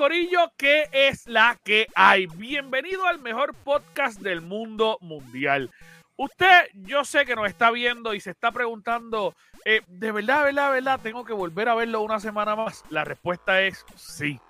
Corillo, ¿qué es la que hay? Bienvenido al mejor podcast del mundo mundial. Usted, yo sé que nos está viendo y se está preguntando, eh, ¿de verdad, verdad, verdad, tengo que volver a verlo una semana más? La respuesta es sí.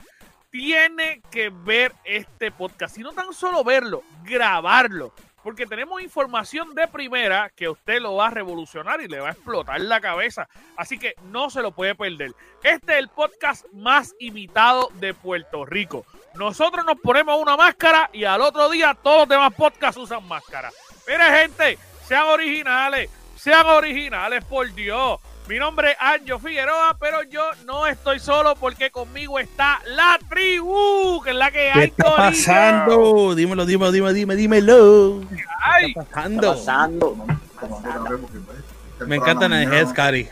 Tiene que ver este podcast y no tan solo verlo, grabarlo porque tenemos información de primera que usted lo va a revolucionar y le va a explotar la cabeza. Así que no se lo puede perder. Este es el podcast más imitado de Puerto Rico. Nosotros nos ponemos una máscara y al otro día todos los demás podcasts usan máscara. Mire, gente, sean originales, sean originales, por Dios. Mi nombre es Anjo Figueroa, pero yo no estoy solo porque conmigo está la tribu, que es la que hay. ¿Qué está pasando? Dímelo, dímelo, dímelo, dímelo, dímelo. ¿Qué está pasando? pasando? Me encanta la de Cari.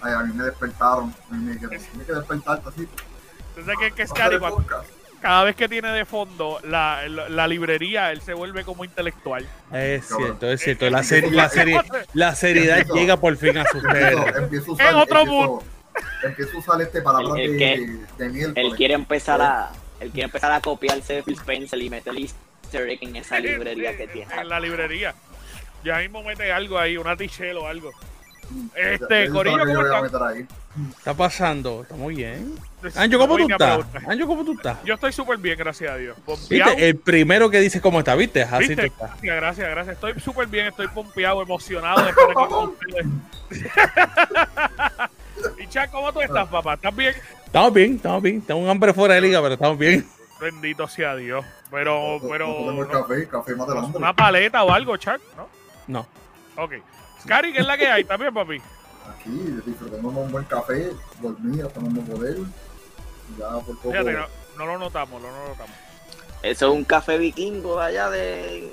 Ay, a mí me despertaron. A mí me quedé, me quedé despertarte así. Entonces, ¿qué, qué es Cari? Cada vez que tiene de fondo la, la, librería, él se vuelve como intelectual. Es cierto, es cierto. La, la, la seriedad llega por fin a sus Empiezo, En otro mundo. Empiezo a usar este para hablar de, de, miel. Él quiere empezar a él quiere empezar a copiarse de Phil Spencer y meter easter egg en esa librería que tiene. En la librería. Ya mismo mete algo ahí, una tichel o algo. Este, Corillo, ¿cómo está? está pasando? Está muy bien. Anjo, ¿cómo tú estás? Anjo, ¿cómo tú estás? Yo estoy súper bien, gracias a Dios. ¿Viste? El primero que dice cómo está, ¿viste? Así ¿Viste? Gracias, gracias, gracias. Estoy súper bien, estoy pompeado, emocionado de estar aquí con ustedes. y Chad, ¿cómo tú estás, papá? ¿Estás bien? Estamos bien, estamos bien. Tengo un hambre fuera de liga, pero estamos bien. Bendito sea Dios. Pero, pero. No, café, café más Una paleta o algo, Chuck, ¿no? No. Ok. Cari, ¿qué es la que hay? ¿También, papi? Aquí, disfrutando un buen café, dormí hasta no poder. Ya por poco. Fíjate, no, no, lo notamos, no lo notamos. Eso es un café vikingo allá de.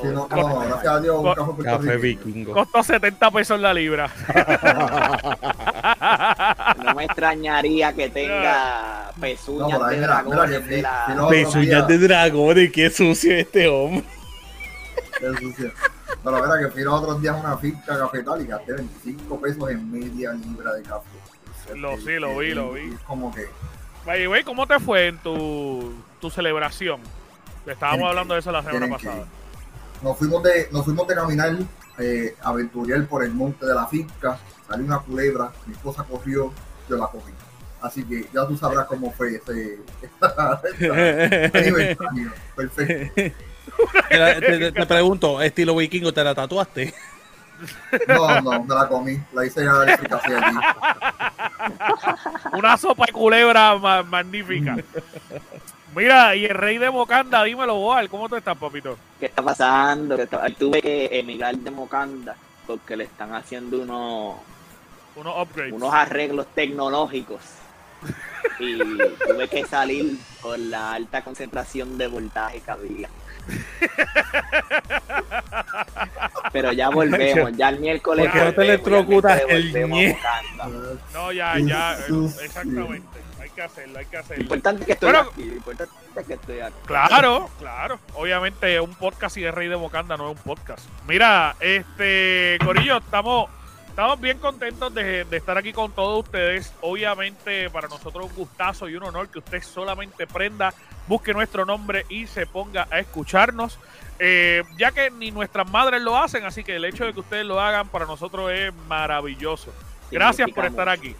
Sí, no, no, gracias a Dios, un café, café vikingo. Costó 70 pesos la libra. no me extrañaría que tenga pezuñas no, de dragón. Pezuñas de dragón, y qué sucio este hombre. Qué sucio. Pero verá que fui los otros días a una finca cafetal y gasté 25 pesos en media libra de café. Lo, sí, lo vi, lo vi. Es como que. Güey, ¿cómo te fue en tu, tu celebración? Estábamos hablando de eso la semana pasada. Nos fuimos de, nos fuimos de caminar, eh, por el monte de la finca, salió una culebra, mi esposa corrió, yo la cogí. Así que ya tú sabrás cómo fue ese, Perfecto. Te, te, pregunto, estilo vikingo, ¿te la tatuaste? No, no, me la comí. La hice a el café allí. Una sopa de culebra magnífica. Mira, y el rey de Mocanda, dímelo, Boal, ¿cómo tú estás, papito? ¿Qué está pasando? Tuve que emigrar de Mocanda porque le están haciendo unos, unos, upgrades. unos arreglos tecnológicos. y tuve que salir por la alta concentración de voltaje que había. Pero ya volvemos, ya el miércoles. Porque no te electrocutas el No, ya, ya, exactamente. Hay que hacerlo, hay que hacerlo. Lo importante que estoy aquí. Lo importante es que estoy aquí. Claro, claro. Obviamente, un podcast y de Rey de Bocanda no es un podcast. Mira, este, Corillo, estamos. Estamos bien contentos de, estar aquí con todos ustedes. Obviamente, para nosotros un gustazo y un honor que usted solamente prenda busque nuestro nombre y se ponga a escucharnos, eh, ya que ni nuestras madres lo hacen, así que el hecho de que ustedes lo hagan para nosotros es maravilloso. Gracias por estar aquí.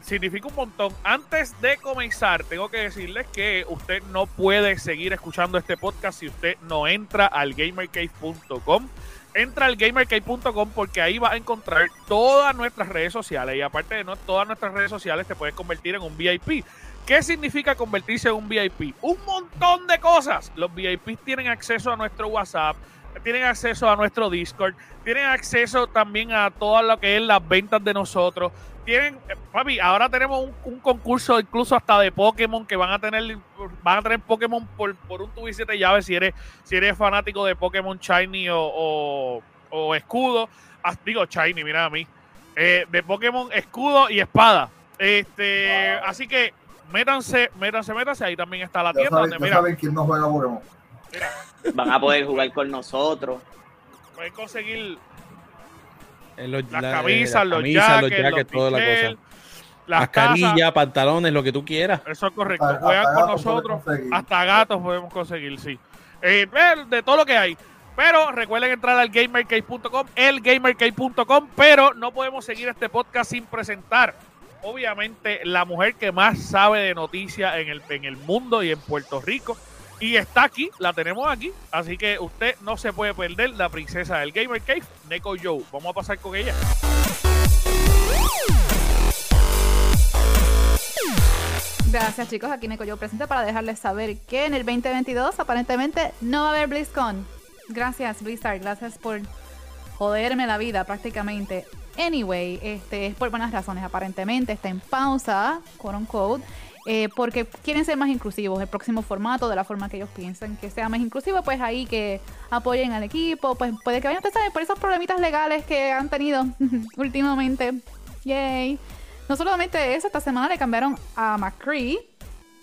significa un montón. Antes de comenzar, tengo que decirles que usted no puede seguir escuchando este podcast si usted no entra al gamercave.com. Entra al gamercave.com porque ahí va a encontrar todas nuestras redes sociales y aparte de no todas nuestras redes sociales te puedes convertir en un VIP ¿Qué significa convertirse en un VIP? Un montón de cosas. Los VIPs tienen acceso a nuestro WhatsApp, tienen acceso a nuestro Discord, tienen acceso también a todo lo que es las ventas de nosotros. Tienen, eh, papi, ahora tenemos un, concurso incluso hasta de Pokémon que van a tener, van a tener Pokémon por, por un tubo y siete llaves si eres, si eres fanático de Pokémon Shiny o, o, escudo. Ah, digo Shiny, mira a mí. Eh, de Pokémon escudo y espada. Este, así que métanse, métanse, métanse. Ahí también está la tienda. donde, mira, saben quién no juega Pokémon. Van a poder jugar con nosotros. Pueden conseguir las camisas, los jackets, los toda la cosa. Las mascarilla, pantalones, lo que tú quieras. Eso es correcto. Juegan con nosotros. Hasta gatos podemos conseguir, sí. Eh, de todo lo que hay. Pero recuerden entrar al gamercase.com, elgamercase.com, pero no podemos seguir este podcast sin presentar, obviamente, la mujer que más sabe de noticias en el, en el mundo y en Puerto Rico. Y está aquí, la tenemos aquí. Así que usted no se puede perder la princesa del Gamer Cave, Neko Joe. Vamos a pasar con ella. Gracias chicos, aquí Neko Joe presente para dejarles saber que en el 2022 aparentemente no va a haber BlizzCon. Gracias Blizzard, gracias por joderme la vida prácticamente. Anyway, este es por buenas razones. Aparentemente está en pausa, quote unquote. Eh, porque quieren ser más inclusivos. El próximo formato, de la forma que ellos piensan que sea más inclusivo, pues ahí que apoyen al equipo, pues puede que vayan, a saben, por esos problemitas legales que han tenido últimamente. Yay. No solamente eso, esta semana le cambiaron a McCree,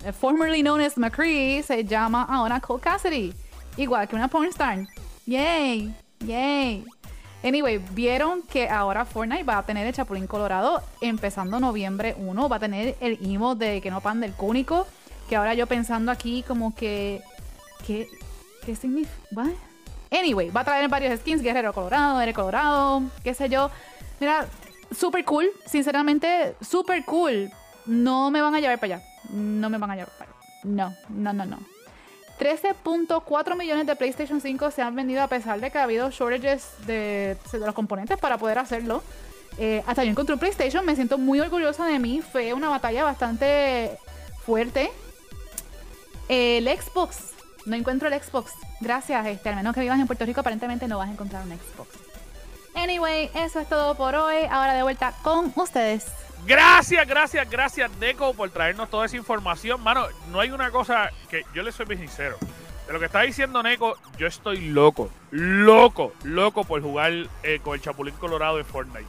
eh, formerly known as McCree, se llama ahora Cole Cassidy, igual que una pornstar. Yay, yay. Anyway, vieron que ahora Fortnite va a tener el Chapulín Colorado empezando noviembre 1. Va a tener el emo de que no pan del cúnico. Que ahora yo pensando aquí como que. ¿Qué, qué significa? Anyway, va a traer varios skins: Guerrero Colorado, Ere Colorado, qué sé yo. Mira, super cool. Sinceramente, super cool. No me van a llevar para allá. No me van a llevar para allá. No, no, no, no. 13.4 millones de PlayStation 5 se han vendido a pesar de que ha habido shortages de, los componentes para poder hacerlo. Eh, hasta yo encontré un PlayStation, me siento muy orgullosa de mí. Fue una batalla bastante fuerte. El Xbox. No encuentro el Xbox. Gracias, este, al menos que vivas en Puerto Rico, aparentemente no vas a encontrar un Xbox. Anyway, eso es todo por hoy. Ahora de vuelta con ustedes. Gracias, gracias, gracias, Deco, por traernos toda esa información. Mano, no hay una cosa que yo le soy bien sincero. De lo que está diciendo Neko, yo estoy loco, loco, loco por jugar eh, con el Chapulín Colorado de Fortnite.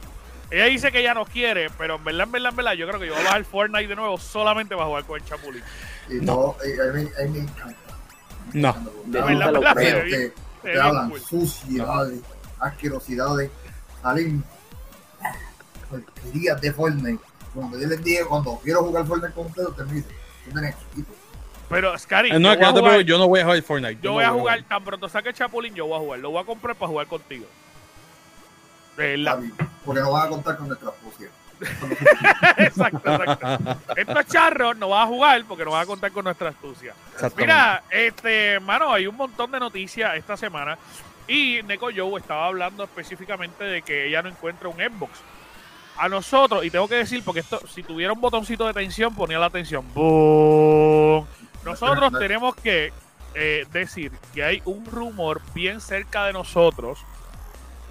Ella dice que ella no quiere, pero en verdad, en verdad, en verdad, yo creo que yo voy a bajar Fortnite de nuevo solamente para jugar con el Chapulín. Y no, eh, a, mí, me encanta. No. De verdad, te hablan suciedades, asquerosidades, salen porquerías de Fortnite. Cuando yo les dije, cuando quiero jugar Fortnite con ustedes, ustedes me dicen, tú tenés chiquito. Pero, Scary, no, yo, jugar, yo, no voy a jugar Fortnite. Yo, voy a jugar, tan pronto saque Chapulín, yo voy a jugar. Lo voy a comprar para jugar contigo. La... Porque no vas a contar con nuestra astucia. exacto, exacto. Estos charros no vas a jugar porque no vas a contar con nuestra astucia. Mira, este, mano, hay un montón de noticias esta semana. Y Neko Joe estaba hablando específicamente de que ella no encuentra un Xbox a nosotros, y tengo que decir, porque esto, si tuviera un botoncito de tensión, ponía la tensión. Nosotros tenemos que eh, decir que hay un rumor bien cerca de nosotros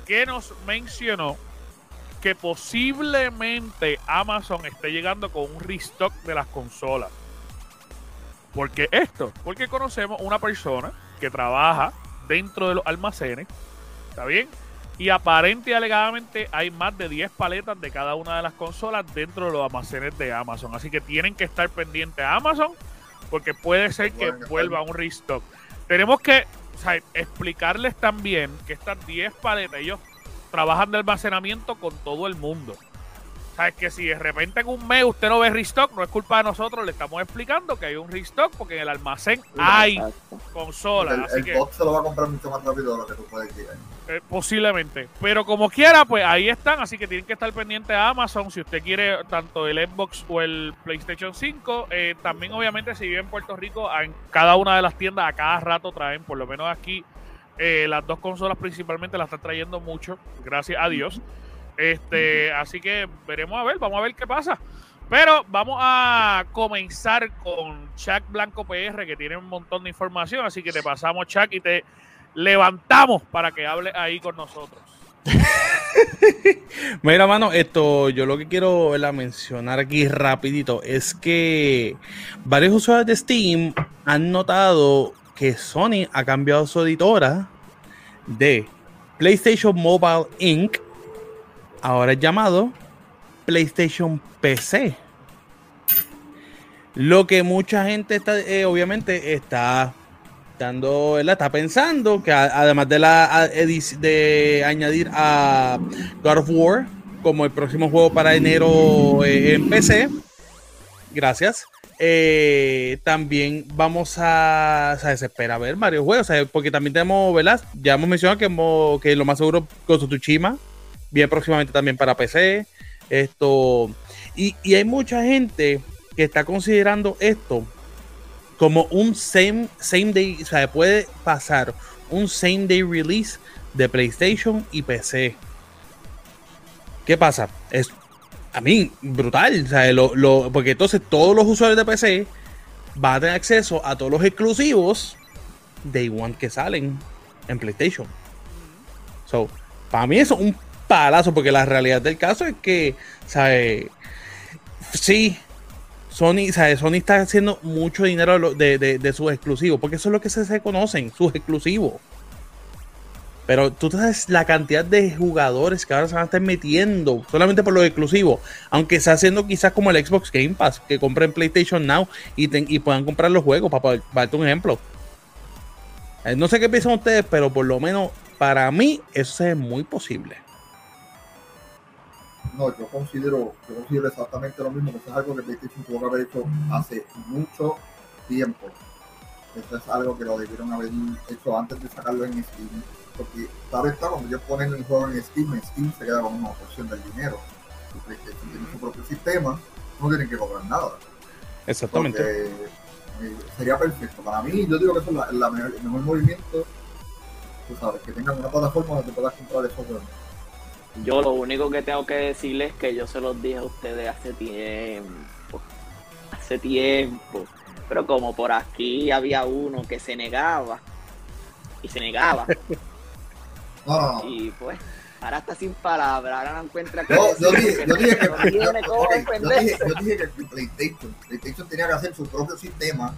que nos mencionó que posiblemente Amazon esté llegando con un restock de las consolas. ¿Por qué esto? Porque conocemos una persona que trabaja dentro de los almacenes, ¿está bien? Y aparente y alegadamente hay más de 10 paletas de cada una de las consolas dentro de los almacenes de Amazon. Así que tienen que estar pendientes a Amazon porque puede ser que vuelva un restock. Tenemos que explicarles también que estas 10 paletas, ellos trabajan de almacenamiento con todo el mundo. Sabes que si de repente en un mes usted no ve restock, no es culpa de nosotros, le estamos explicando que hay un restock porque en el almacén hay consolas. El, el se lo va a comprar mucho más rápido de lo que tú puedes decir. Eh, posiblemente. Pero como quiera, pues ahí están, así que tienen que estar pendientes a Amazon si usted quiere tanto el Xbox o el PlayStation 5. Eh, también obviamente si vive en Puerto Rico, en cada una de las tiendas a cada rato traen, por lo menos aquí, eh, las dos consolas principalmente las están trayendo mucho, gracias a Dios. Este, así que veremos a ver, vamos a ver qué pasa. Pero vamos a comenzar con Chuck Blanco PR, que tiene un montón de información. Así que te pasamos, Chuck, y te levantamos para que hable ahí con nosotros. Mira, mano, esto yo lo que quiero mencionar aquí rapidito es que varios usuarios de Steam han notado que Sony ha cambiado su editora de PlayStation Mobile Inc. Ahora es llamado PlayStation PC. Lo que mucha gente está, eh, obviamente, está dando, está pensando que además de la de añadir a God of War como el próximo juego para enero eh, en PC, gracias. Eh, también vamos a, o sea, se espera ver varios juegos, porque también tenemos, ¿verdad? Ya hemos mencionado que, lo más seguro con Tsushima, bien próximamente también para PC. Esto, y, y hay mucha gente que está considerando esto como un same, same day, o sea, puede pasar un same day release de PlayStation y PC. ¿Qué pasa? Es a mí brutal, o sea, lo, porque entonces todos los usuarios de PC van a tener acceso a todos los exclusivos Day One que salen en PlayStation. So, para mí eso es un palazo, porque la realidad del caso es que, ¿sabes? Sí, Sony, Sony está haciendo mucho dinero de, sus exclusivos, porque eso es lo que se, conocen, sus exclusivos. Pero tú sabes la cantidad de jugadores que ahora se van a estar metiendo solamente por los exclusivos. Aunque está haciendo quizás como el Xbox Game Pass, que compren PlayStation Now y, puedan comprar los juegos, para, darte un ejemplo. Eh, no sé qué piensan ustedes, pero por lo menos para mí eso es muy posible. No, yo considero, yo considero exactamente lo mismo, que eso es algo que PlayStation tuvo que haber hecho hace mucho tiempo. Eso es algo que lo debieron haber hecho antes de sacarlo en Steam. Porque tal está, cuando ellos ponen el juego en Steam, Steam se queda con una porción del dinero. Si PlayStation tiene su propio sistema, no tienen que cobrar nada. Exactamente. Eh, sería perfecto. Para mí, yo digo que eso es la, mejor, el mejor movimiento. Tú sabes, que tengan una plataforma donde puedas comprar esos juegos. Yo lo único que tengo que decirles es que yo se los dije a ustedes hace tiempo. Hace tiempo. Pero como por aquí había uno que se negaba. Y se negaba. Y pues, ahora está sin palabras. Ahora no encuentra que. Yo, yo, dije, yo, dije que, yo, dije, yo dije que PlayStation, PlayStation tenía que hacer su propio sistema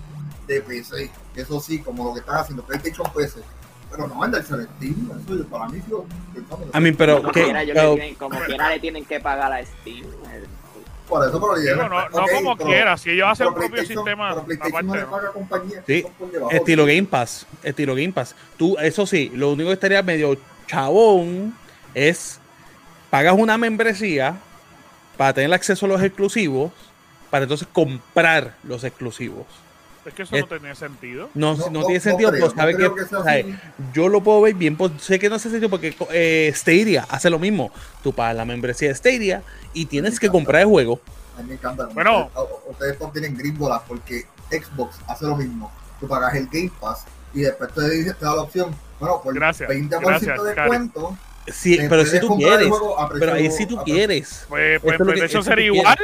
de PC. Eso sí, como lo que están haciendo PlayStation PC pero no anda el eso para mí yo A mí, pero como, quiera, tienen, como quiera le tienen que pagar a Steam. Por eso, pero no, no, no como quiera, si ellos hacen un propio sistema. Pero no le paga compañía. Sí, estilo Game Pass, estilo Game Pass. Tú, eso sí, lo único que estaría medio chabón es pagas una membresía para tener acceso a los exclusivos, para entonces comprar los exclusivos. Es que eso no tiene sentido. No, no, tiene sentido, pero sabe que, yo lo puedo ver bien, pues, sé que no hace sentido porque eh, Stadia hace lo mismo. Tú pagas la membresía de Stadia y tienes que comprar el juego. A mí me encanta. Bueno, ustedes, no tienen gringolas porque Xbox hace lo mismo. Tú pagas el Game Pass y después te, dice, te da la opción, bueno, por gracias, 20% gracias, de descuento. Sí, pero si tú quieres, pero ahí si tú quieres. Pues, pues, pues eso sería igual.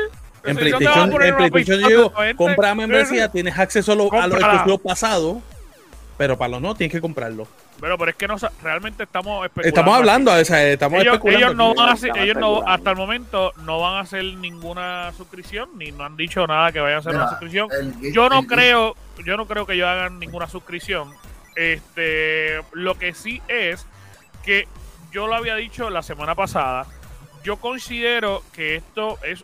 En PlayStation, en PlayStation yo compra membresía, tienes acceso a, los exclusivos pasados, pero para los no tienes que comprarlo. Pero, pero es que no, realmente estamos especulando. Estamos hablando, o sea, estamos ellos, especulando. Ellos no van a hacer, ellos no, hasta el momento no van a hacer ninguna suscripción, ni no han dicho nada que vayan a hacer una suscripción. yo no creo, yo no creo que ellos hagan ninguna suscripción. Este, lo que sí es que yo lo había dicho la semana pasada. Yo considero que esto es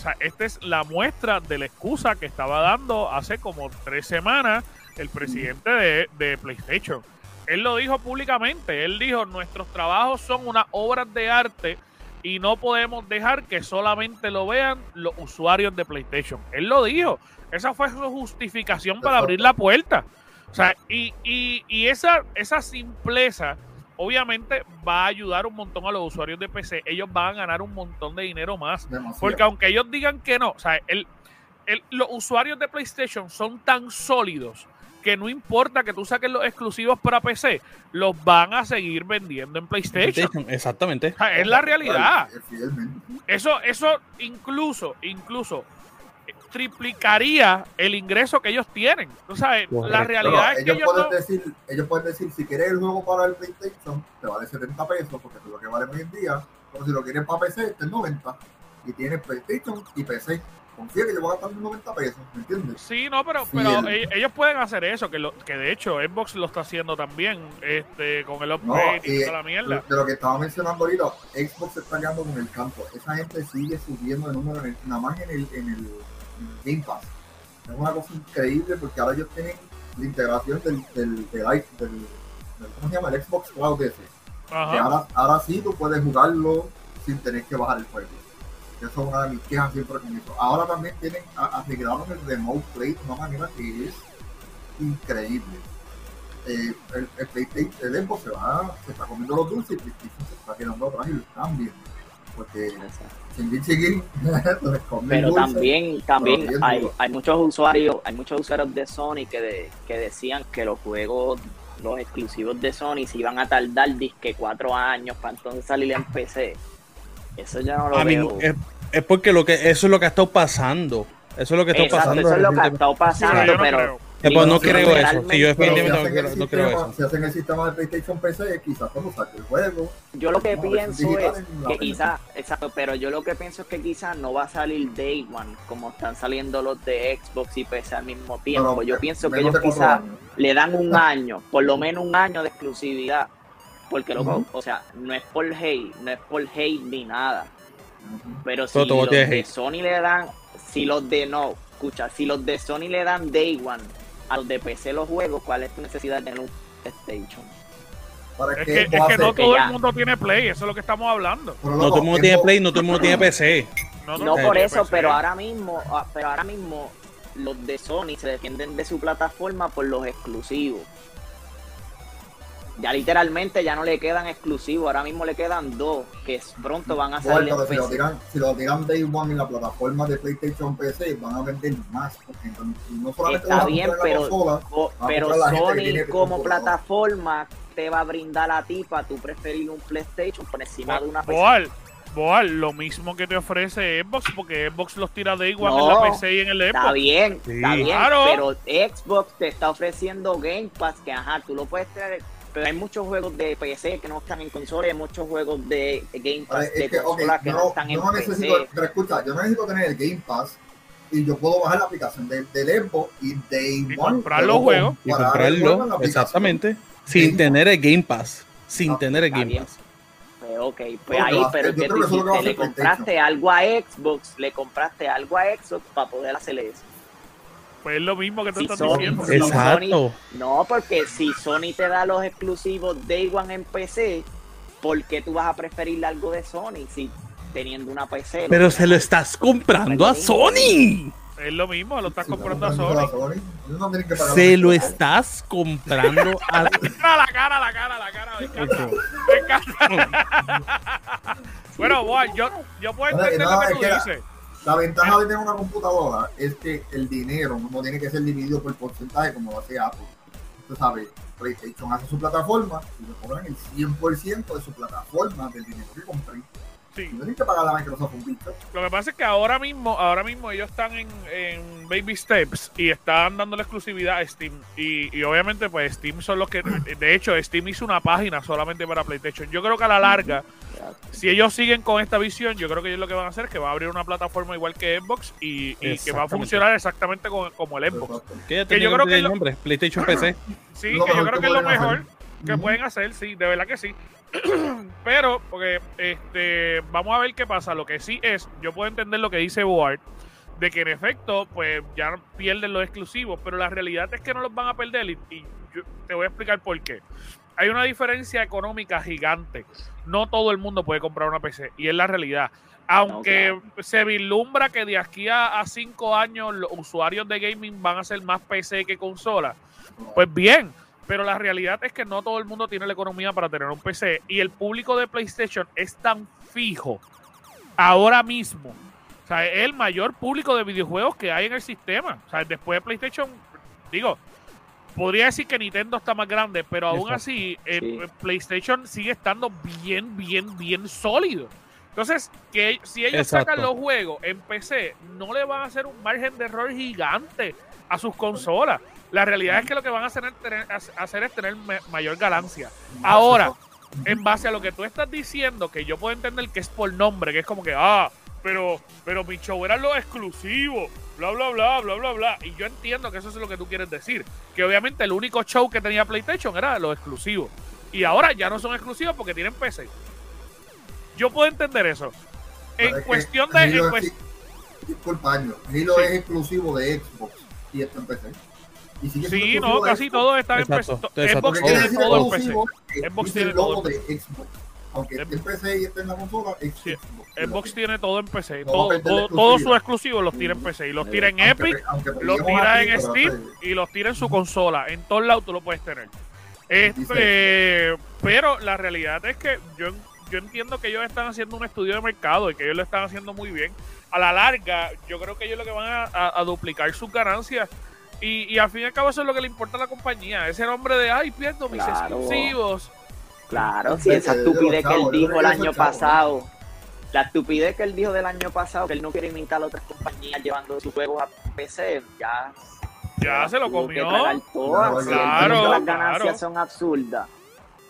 o sea, esta es la muestra de la excusa que estaba dando hace como tres semanas el presidente de, PlayStation. Él lo dijo públicamente. Él dijo, nuestros trabajos son unas obras de arte y no podemos dejar que solamente lo vean los usuarios de PlayStation. Él lo dijo. Esa fue su justificación para abrir la puerta. O sea, y, y, y esa, esa simpleza obviamente va a ayudar un montón a los usuarios de PC. Ellos van a ganar un montón de dinero más. Porque aunque ellos digan que no, o sea, el, los usuarios de PlayStation son tan sólidos que no importa que tú saques los exclusivos para PC, los van a seguir vendiendo en PlayStation. Exactamente. es la realidad. Eso, eso incluso, incluso triplicaría el ingreso que ellos tienen. Tú sabes, la realidad es que ellos, pueden no- decir, ellos pueden decir, si quieres el juego para el PlayStation, te vale 70 pesos, porque es lo que vale hoy en día. Pero si lo quieres para PC, este es 90. Y tienes PlayStation y PC. Confía que yo voy a gastar 90 pesos, ¿me entiendes? Sí, no, pero, Sí, pero el- e- ellos pueden hacer eso, que, lo, que de hecho Xbox lo está haciendo también, este, con el No, upgrade y y toda la mierda. de lo que estaba mencionando ahorita, Xbox se está quedando con el campo. Esa gente sigue subiendo de número, en el- nada más el, en, el, en el Game Pass. Es una cosa increíble porque ahora ellos tienen la integración del, del, del, i- del- del- ¿cómo se llama? El Xbox Cloud ese. Que ahora, ahora sí tú puedes jugarlo sin tener que bajar el juego. Eso es una de mis quejas siempre con eso. Ahora también tienen, arreglaron el Remote Play de una manera que es increíble. Eh, el, el PlayStation, el Xbox se va, se está comiendo los dulces y PlayStation se está quedando atrás y lo están viendo. Porque seguir, Pero dulce. también, también hay, hay muchos usuarios, hay muchos usuarios de Sony que, de- que decían que los juegos, los exclusivos de Sony se iban a tardar disque cuatro años para entonces salir en PC. Eso ya no lo A mí, veo. es, es porque lo que, eso es lo que ha estado pasando. Eso es lo que está Exacto, pasando. eso es lo que ha estado Sí, pero pasando, no pues no Sí, creo eso. Si yo si definitivamente hacen, no, el creo- no creo sistema, eso. si hacen el sistema de PlayStation PC, quizás cuando saque el juego, yo lo que pienso es que quizás, exacto, pero yo lo que pienso es que quizás no va a salir Day One como están saliendo los de Xbox y PC al mismo tiempo. pero yo pienso que ellos quizás le dan un año, por lo menos un año de exclusividad. Porque loco, Ujú. o sea, no es por hate, no es por hate ni nada. Pero si los de hate. Sony le dan, si los de no, escucha, si los de Sony le dan Day One a los de PC los juegos, ¿cuál es tu necesidad de tener un PlayStation? ¿Para Es que, es no todo ya. el mundo tiene Play, eso es lo que estamos hablando. Pero, No todo el mundo tiene Play, no todo el mundo tiene PC. No, por eso, pero ahora mismo, ah, pero ahora mismo los de Sony se defienden de su plataforma por los exclusivos. Ya literalmente ya no le quedan exclusivos, ahora mismo le quedan dos que pronto van a salir Bueno, si lo tiran, si lo tiran Day One en la plataforma de PlayStation PC, van a vender más. Porque no solamente Está bien, pero- consola, Co- pero Sony como plataforma te va a brindar a ti para tú preferir un PlayStation por encima de una PC. Boal, Boal, lo mismo que te ofrece Xbox, porque Xbox los tira de igual en la PC y en el Está Xbox. bien, Sí. está bien, Claro. pero Xbox te está ofreciendo Game Pass que ajá, tú lo puedes tener, pero hay muchos juegos de PC que no están en consola, hay muchos juegos de Game Pass de es que, consola que yo no no, están yo en necesito, PC. pero escucha, yo no necesito tener el Game Pass y yo puedo bajar la aplicación del, del Xbox y One comprar los juegos. Y comprarlo, exactamente. Sin tener el Game Pass. Sin tener el Game bien. Pass. Pues, ok, pues No, ahí, pero que tú que que le compraste algo a Xbox, le compraste algo a Xbox para poder hacer eso. Pues es lo mismo que tú Sí, estás Sony. diciendo. Exacto. No, porque si Sony te da los exclusivos Day One en PC, ¿por qué tú vas a preferir algo de Sony si teniendo una PC? Pero se lo estás comprando a Sony. Es lo mismo, lo estás Sí, comprando a Sony. Ellos no tienen que pagar Se lo estás comprando a Mira la cara, la cara, la cara, me encanta. Me encanta. bueno, Boal, yo, yo puedo entender lo que tú la- dices. La ventaja de tener una computadora es que el dinero no tiene que ser dividido por porcentaje como lo hace Apple. Tú sabes, PlayStation hace su plataforma y le cobran el 100% de su plataforma del dinero que compré. Sí. No tienen que pagar a Microsoft un bicho. Lo que pasa es que ahora mismo, ahora mismo ellos están en, en baby steps y están dando la exclusividad a Steam. Y, y obviamente, pues Steam son los que. De hecho, Steam hizo una página solamente para PlayStation. Yo creo que a la larga, si ellos siguen con esta visión, yo creo que ellos lo que van a hacer es que va a abrir una plataforma igual que Xbox y, y que va a funcionar exactamente como, como el Xbox. Que yo creo que el lo- nombre, PlayStation PC. Sí, Lo que yo creo que es lo mejor hacer. Que pueden hacer, sí, de verdad que sí. Pero, porque este, vamos a ver qué pasa. Lo que sí es, yo puedo entender lo que dice Board, de que en efecto, pues ya pierden los exclusivos, pero la realidad es que no los van a perder y, y yo te voy a explicar por qué. Hay una diferencia económica gigante. No todo el mundo puede comprar una PC y es la realidad. Aunque se vislumbra que de aquí a, a cinco años los usuarios de gaming van a ser más PC que consola, pues bien, pero la realidad es que no todo el mundo tiene la economía para tener un PC y el público de PlayStation es tan fijo ahora mismo. O sea, es el mayor público de videojuegos que hay en el sistema. O sea, después de PlayStation, digo, podría decir que Nintendo está más grande, pero aún Exacto. así, el- Sí. el PlayStation sigue estando bien, bien, bien sólido. Entonces, que si ellos Exacto. sacan los juegos en PC, no le van a hacer un margen de error gigante a sus consolas. La realidad es que lo que van a hacer, tener- hacer es tener mayor ganancia. Ahora, en base a lo que tú estás diciendo, que yo puedo entender que es por nombre, que es como que, ah, pero, pero mi show era lo exclusivo, bla, bla, bla, bla, bla, bla. Y yo entiendo que eso es lo que tú quieres decir. Que obviamente el único show que tenía PlayStation era lo exclusivo. Y ahora ya no son exclusivos porque tienen PC. Yo puedo entender eso. Pero En es cuestión de... Halo en es- cues- Disculpa, Año. Halo Sí. es exclusivo de Xbox y está en PC. Y sigue siendo Sí, no, casi Xbox. todo está en PC. Exacto, exacto. Xbox tiene todo en PC. exclusivo, eh, Xbox tiene el logo todo de Xbox. Aunque esté en PC y esté en la consola, Sí, Xbox. Tiene todo en PC. No Todo, todo- todos sus exclusivos los tira en PC. Y los tira en Aunque- Epic, aunque los tira en Steam y los tira en su consola. En todos lados tú lo puedes tener. Este, pero la realidad es que yo, yo entiendo que ellos están haciendo un estudio de mercado y que ellos lo están haciendo muy bien. A la larga, yo creo que ellos lo que van a, a- a duplicar sus ganancias. Y, y al fin y al cabo eso es lo que le importa a la compañía. Ese nombre de, ay, pierdo mis Claro. exclusivos. Claro, Sí, si esa de los estupidez que él dijo el año chavos, pasado, la estupidez que él dijo del año pasado, que él no quiere imitar a otras compañías llevando sus juegos a PC, ya, Ya se lo comió. todas. Claro, las claro. ganancias son absurdas.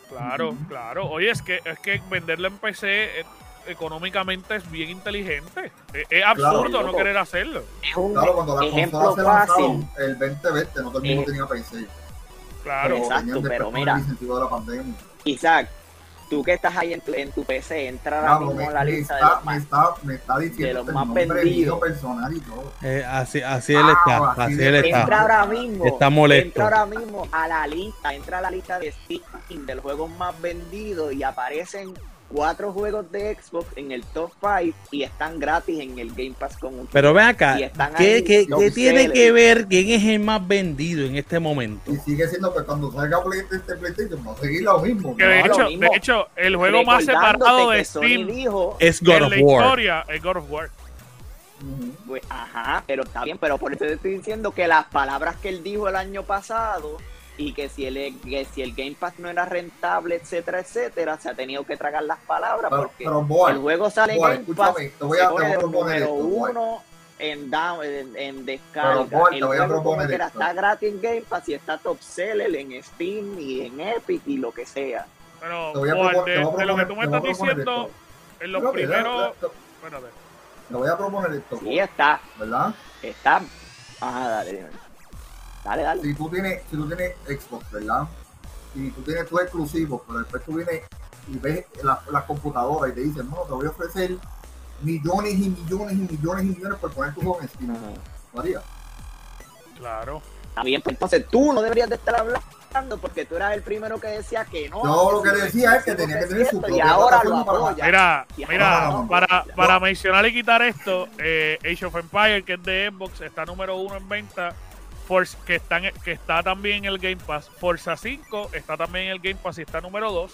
Claro, claro. Oye, es que, es que venderlo en PC eh, económicamente es bien inteligente. Es, es absurdo Claro, no querer hacerlo. Es un Claro, cuando las ejemplo fácil. lanzaron, el 2020 no todo el mundo Eh, tenía PC. Claro. pero Exacto, pero mira. el incentivo de la pandemia. Isaac, tú que estás ahí en tu, en tu PC, entra ahora Claro, mismo me, en la lista de los me, más. está, me está de diciendo los el más vendidos. personal y todo. Eh, así, así él Ah, está, así así de- él está. Entra ahora mismo. Está molesto. Entra ahora mismo a la lista, entra a la lista de Steam de los juegos más vendidos y aparecen cuatro juegos de Xbox en el top 5 y están gratis en el Game Pass con un Pero ven acá, ¿qué, ahí qué- los qué tiene que ver quién es el más vendido en este momento? Y sigue siendo que cuando salga PlayStation, PlayStation va a seguir lo mismo. De No, hecho, mismo. de hecho, el juego más separado de Steam dijo, Es God en of la War. historia es God of War. Pues, ajá, pero está bien, pero por eso te estoy diciendo que las palabras que él dijo el año pasado y que si el, que si el Game Pass no era rentable, etcétera, etcétera, se ha tenido que tragar las palabras Pero, porque pero Boar, el juego sale en Boar, Game Pass, te voy se a, te pone voy a el proponer número esto, uno en, down, en, en descarga. Pero, te el voy a proponer esto. está gratis en Game Pass y está top seller en Steam y en Epic y lo que sea. Pero Te voy a Juan, propon- de, te voy a de lo que proponer- tú me te voy a estás proponer diciendo, esto. en los primeros. te- te-. Te voy a proponer esto, Sí, está, ¿verdad? está. Ajá, dale, dime. Dale, dale. si tú tienes, si tú tienes Xbox, ¿verdad? Y tú tienes tus exclusivos, pero después tú vienes y ves las las computadoras y te dicen, no, te voy a ofrecer millones y millones y millones y millones por poner tu juego en Steam. ¿Lo harías? Claro. Está bien, pues entonces tú no deberías de estar hablando porque tú eras el primero que decía que no. Yo lo que decía es que tenía que tener su cierto, y propia ahora lo apoya. Mira, mira, No, no, no. para, para mencionar y quitar esto, eh, Age of Empire, que es de Xbox, está número uno en venta. Force, que está, en- que está también en el Game Pass. Forza 5 está también en el Game Pass y está número 2.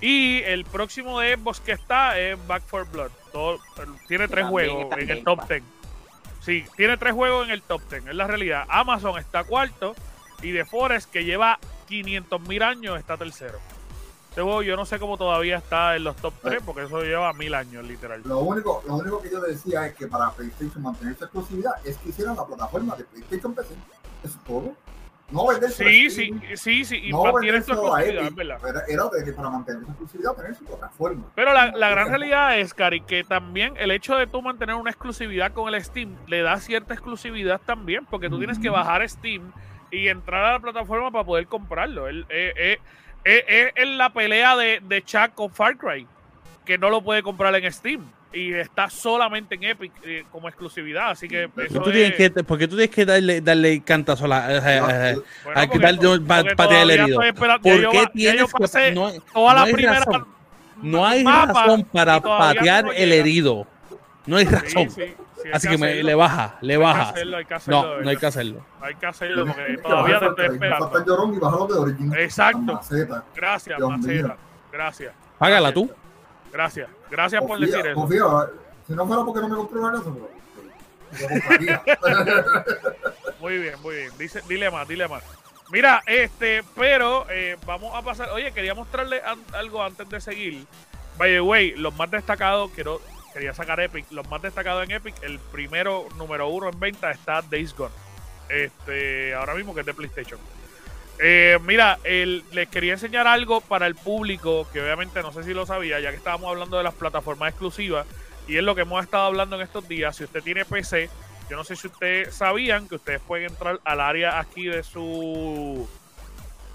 Y el próximo de Xbox que está es Back for Blood. Todo- tiene tres también juegos en el top Pass. 10. Sí, tiene tres juegos en el top 10. Es la realidad. Amazon está cuarto. Y The Forest, que lleva 500 mil años, está tercero. Este juego yo no sé cómo todavía está en los top 3, porque eso lleva mil años, literal. Lo único, lo único que yo decía es que para PlayStation mantener su exclusividad es que hicieran la plataforma de PlayStation PC. Eso es todo. No venderse Sí, sí, sí, sí. Y no es verdad. Era, para mantener su exclusividad tener su plataforma. Pero la, la gran realidad es, Cari, que también el hecho de tú mantener una exclusividad con el Steam le da cierta exclusividad también, porque tú tienes que bajar Steam y entrar a la plataforma para poder comprarlo. El- eh, eh, eh, eh, Es la pelea de, de Chuck con Far Cry, que no lo puede comprar en Steam y está solamente en Epic eh, como exclusividad. Así que ¿Por eso tú tienes es- que, porque tú tienes que darle, darle cantazo a la. bueno, hay que porque- darle un pa- porque patear el herido. ¿Por qué tienes que.? No, hay- toda no la hay primera razón. No hay mapa razón para patear no el herido. No hay razón. sí, sí, hay Así que me- le baja, le Hay que baja. hacerlo, hay que hacerlo, No, no hay que hacerlo. Hay que hacerlo porque todavía te estoy esperando. Exacto. Maceta. Gracias, Maceta. Gracias. Págala tú. Gracias. Gracias por decir eso. si no fuera porque no me compré una casa, pero yo compraría. Muy bien, muy bien. Dice, dile más, dile más. Mira, este, pero eh, vamos a pasar. Oye, quería mostrarle an- algo antes de seguir. By the way, los más destacados, quiero quería sacar Epic. Los más destacados en Epic, el primero, número uno en venta está Days Gone. Este, ahora mismo que es de PlayStation. Eh, mira, les quería enseñar algo para el público que obviamente no sé si lo sabía, ya que estábamos hablando de las plataformas exclusivas y es lo que hemos estado hablando en estos días. Si usted tiene PC, yo no sé si ustedes sabían que ustedes pueden entrar al área aquí de su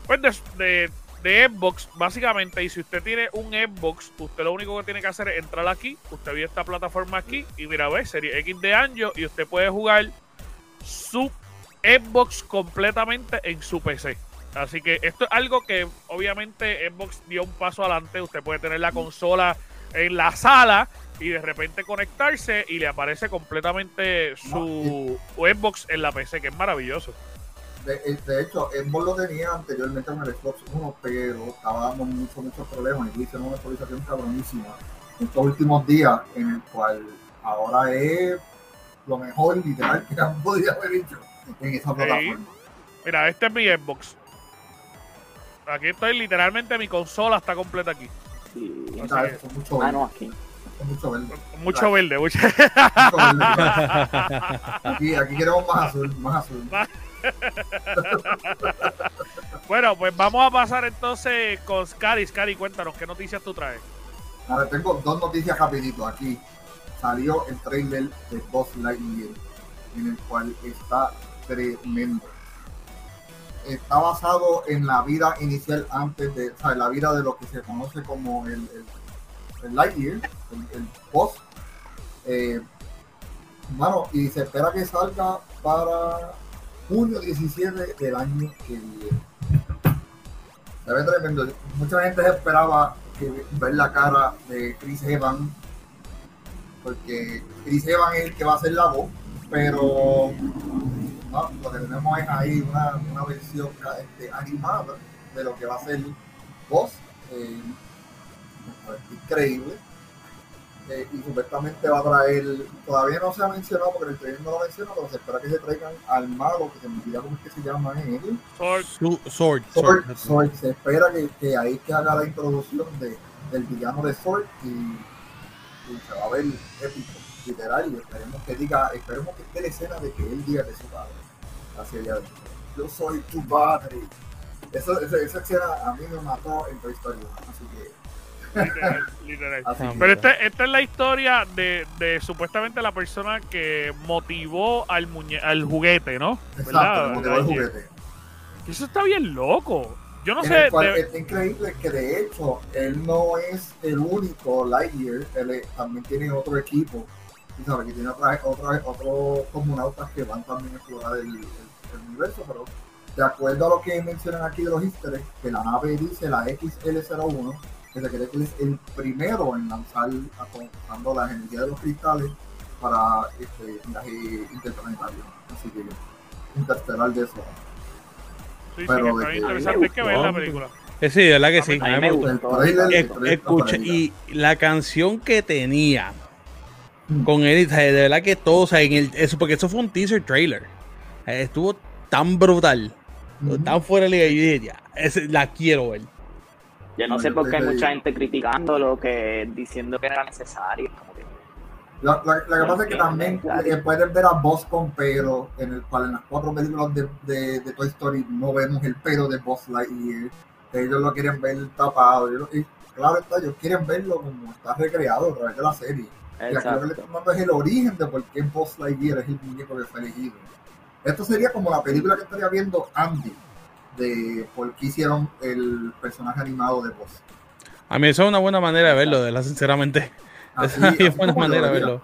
pues de, de, Xbox, básicamente. Y si usted tiene un Xbox, usted lo único que tiene que hacer es entrar aquí. Usted ve esta plataforma aquí y mira, ve, serie X de año y usted puede jugar su Xbox completamente en su PC. Así que esto es algo que obviamente Xbox dio un paso adelante. Usted puede tener la consola en la sala y de repente conectarse y le aparece completamente su Xbox en la PC, que es maravilloso. De, eh, de hecho, Xbox lo tenía anteriormente con el Xbox 1, pero estaba dando muchos, muchos problemas y hicieron una actualización cabronísima estos últimos días, en el cual ahora es lo mejor literal que han podido haber hecho en esa plataforma. Mira, este es mi Xbox. Aquí estoy, literalmente mi consola está completa aquí. Sí. Es. Son mucho Ah, verde, no, aquí. son mucho verde. Mucho verde, mucho. mucho verde. Aquí, aquí queremos más azul, más azul. Bueno, pues vamos a pasar entonces con Scary. Scary, cuéntanos, ¿qué noticias tú traes? Ahora tengo dos noticias rapidito aquí. Salió el trailer de Boss Lightyear, en el cual está tremendo. Está basado en la vida inicial antes de, o sea, la vida de lo que se conoce como el, el, el Lightyear, el, el Boss. Eh, mano, y se espera que salga para junio 17 del año que viene. Se ve tremendo. Mucha gente esperaba que ver la cara de Chris Evans, porque Chris Evans es el que va a ser la voz, pero no, lo que tenemos es ahí una, una versión este, animada de lo que va a ser voz. eh, increíble. Eh, y supuestamente va a traer, todavía no se ha mencionado porque el trailer no lo menciona, pero se espera que se traigan al mago, que se me olvida cómo es que se llama él. Sword. Sword. Sword, Sword. Sword. Se espera que, que ahí que haga la introducción de, del villano de Sword y, y se va a ver épico, literal, y esperemos que diga, esperemos que esté la escena de que él diga que su padre. Así ella yo soy tu padre. Eso, esa, esa escena a mí me mató en Toy Story 1, así que, Literal, literal. así Pero este- esta es la historia de, de supuestamente la persona que motivó al muñe al juguete, ¿no? exacto, va el juguete. Eso está bien loco. Yo no En sé. cual de- está increíble que de hecho él no es el único Lightyear, él es- también tiene otro equipo, y sabe que tiene otra, otra, otros cosmonautas que van también a explorar el, el- el universo, pero de acuerdo a lo que mencionan aquí de los easter eggs, que la nave dice la XL01, que se cree que es el primero en lanzar usando las energías de los cristales para este viaje interplanetario. Así que interstellar de eso. sí, sí, pero que de está que- interesante. Hay que ver la película. Eh, sí, de verdad que sí. A mí me gustó. Es- escucha, y la canción que tenía Mm. con él, de verdad que todo, o sea, en el, eso, porque eso fue un teaser trailer. Eh, Estuvo tan brutal, tan fuera de liga. y Yo dije, ya, ese- la quiero ver. Yo no No, sé yo por qué hay mucha gente criticándolo, que diciendo que era necesario. como que- La, la- la que pasa es que también eh, puedes ver a Boss con pero, en el cual en las cuatro películas de, de, de Toy Story no vemos el pero de Boss Lightyear. Ellos lo quieren ver tapado. ellos y claro está, ellos quieren verlo como está recreado a través de la serie. Y aquí lo que le están dando es el origen de por qué Boss Lightyear es el muñeco que fue elegido. Esto sería como la película que estaría viendo Andy, de por qué hicieron el personaje animado de Boss. A mí eso es una buena manera de verlo, de verdad, sinceramente. Así- Esa es una buena manera de verlo.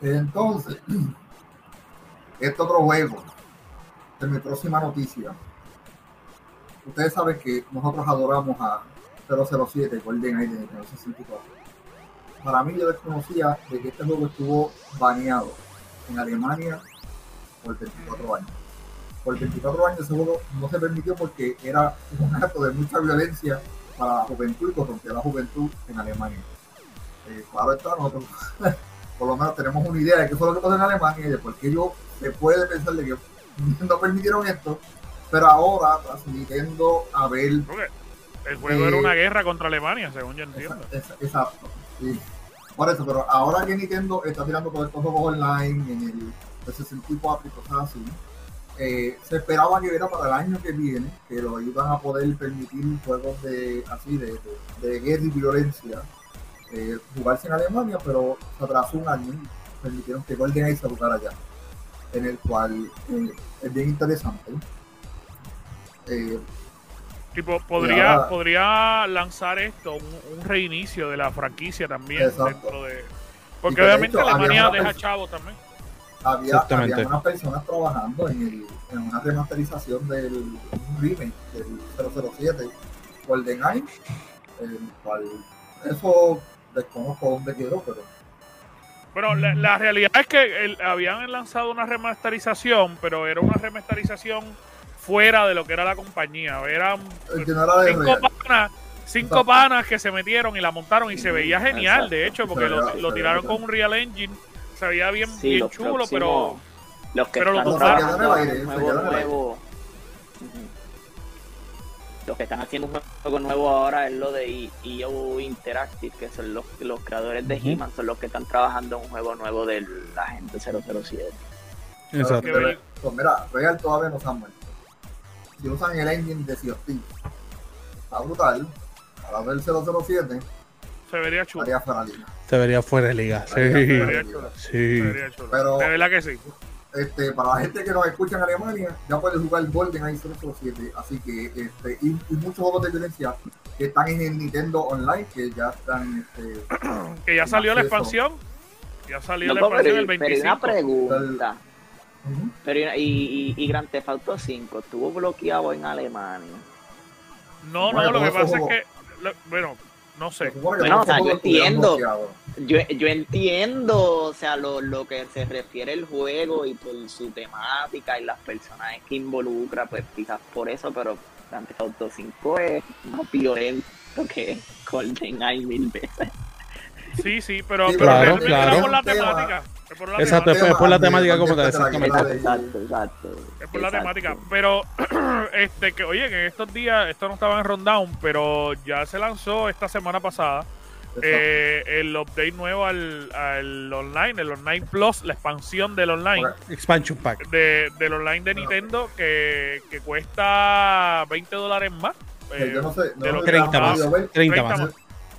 Entonces, este otro juego, de mi próxima noticia. Ustedes saben que nosotros adoramos a 007, GoldenEye de Nintendo 64. Para mí yo desconocía de que este juego estuvo baneado en Alemania por 24 años. Por 24 años ese juego no se permitió porque era un acto de mucha violencia para la juventud y corrompió a la juventud en Alemania. Eh, claro está, nosotros por lo menos tenemos una idea de qué fue lo que pasó en Alemania y de por qué yo se puede pensar de que no permitieron esto, pero ahora transmitiendo a ver el juego Eh, era una guerra contra Alemania, según yo entiendo. esa- exacto. sí. Por eso, pero ahora que Nintendo está tirando todos estos juegos online en el de 64 y cosas así, eh, se esperaba que era para el año que viene, que lo iban a poder permitir juegos de así de, de, de guerra y violencia eh, jugarse en Alemania, pero se atrasó un año y permitieron que GoldenEye se jugara allá, en el cual eh, es bien interesante. Eh, Tipo, podría, podría lanzar esto, un, un reinicio de la franquicia también. Exacto. Dentro de, porque de obviamente hecho, Alemania deja chavo también. Había, Exactamente. había unas personas trabajando en, el, en una remasterización del un remake del 007 GoldenEye, el cual eso desconozco dónde quedó, pero Bueno, la, la realidad es que el- habían lanzado una remasterización, pero era una remasterización fuera de lo que era la compañía. Eran de cinco panas, cinco panas que se metieron y la montaron y se veía genial, Exacto. de hecho, porque Se lo, veía- lo se tiraron con un Real Engine, se veía bien, Sí, bien los chulo, pero los que pero están el el aire. nuevo. Ujú. Los que están haciendo un juego nuevo ahora es lo de EO Interactive, que son los, los creadores de. He-Man, son los que están trabajando en un juego nuevo del Agente 007. Exacto. Pues mira, Real todavía no se han muerto. Si usan el engine de Sea está brutal. Al lado del 007, se vería chulo. fuera liga. Se vería fuera de liga. Sí. Sería liga. chulo. Sí. Se vería chulo. Pero- de verdad que sí. Este, para la gente que nos escucha en Alemania, ya puede jugar GoldenEye 007. Así que, este, y, y muchos juegos de violencia que están en el Nintendo Online, que ya están, este, Que ya salió la expansión. Ya salió No, la pero, expansión el pero hay 25. una pregunta. Pero, y, y, y Grand Theft Auto 5 estuvo bloqueado en Alemania. No, Bueno, no, lo que pasa es que. lo- bueno, no sé. Bueno, o sea, yo entiendo. Yo, yo entiendo, o sea, lo, lo que se refiere el juego y por su temática y las personajes que involucra, pues quizás por eso, pero Grand Theft Auto 5 es más violento que GoldenEye mil veces. Sí, sí, pero, Sí, pero claro, realmente era claro. por la Tema. temática. Es por la Exacto, temática. es por la temática como tal, exactamente. Exacto, exacto. Es por la temática. Pero, este, que oye, que en estos días, esto no estaba en Rundown, pero ya se lanzó esta semana pasada eh, el update nuevo al, al online, el Online Plus, la expansión del online. Expansion Pack. De, del online de Nintendo que, que cuesta 20 dólares más. Eh, Eh, yo no sé, no de sé lo si que 30 han más. podido ver, 30 30 más.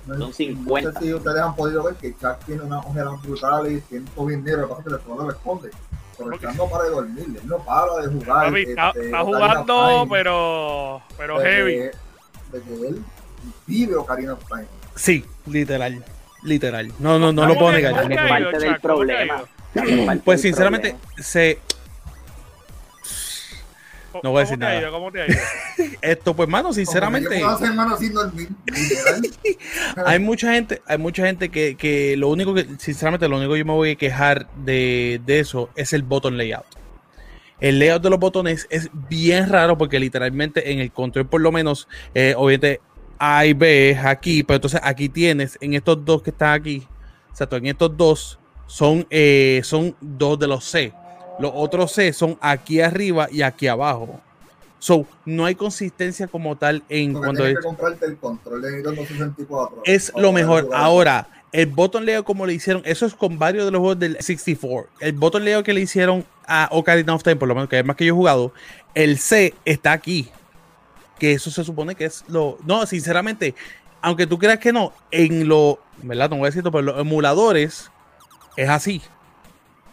No- Son No 50. sé si ustedes han podido ver que Chuck tiene unas ojeras brutales, tiene todo bien negro, lo que pasa es que después no responde. Pero él no para de dormir, él no para de jugar. Papi, está, este, está of jugando, Time, pero, pero de heavy. que- De que él vive Ocarina of Time. Sí, literal. Literal. No, no, no ¿Cómo lo puedo negar. Es parte del Chuck? ¿Cómo te ha problema. Pues sinceramente, se. No voy a ¿Cómo decir nada. ido? ¿Cómo te ha ido? Esto, pues, mano, sinceramente. semana sin dormir. Hay mucha gente, hay mucha gente que, que lo único que, sinceramente, lo único que yo me voy a quejar de, de eso es el button layout. El layout de los botones es bien raro porque literalmente en el control, por lo menos, eh, obviamente A y B es aquí, pero entonces aquí tienes, en estos dos que están aquí, exacto, en estos dos son, eh, son dos de los C. Los otros C son aquí arriba y aquí abajo. So, no hay consistencia como tal en Porque cuando tienes es que comprarte el control de Nintendo 64. es lo mejor. Ahora, el botón layout como le hicieron, eso es con varios de los juegos del 64. El botón layout que le hicieron a Ocarina of Time, por lo menos que es más que yo he jugado, el C está aquí. Que eso se supone que es lo. No, sinceramente, aunque tú creas que no, en lo. ¿Verdad? No voy a decirlo, pero en los emuladores es así.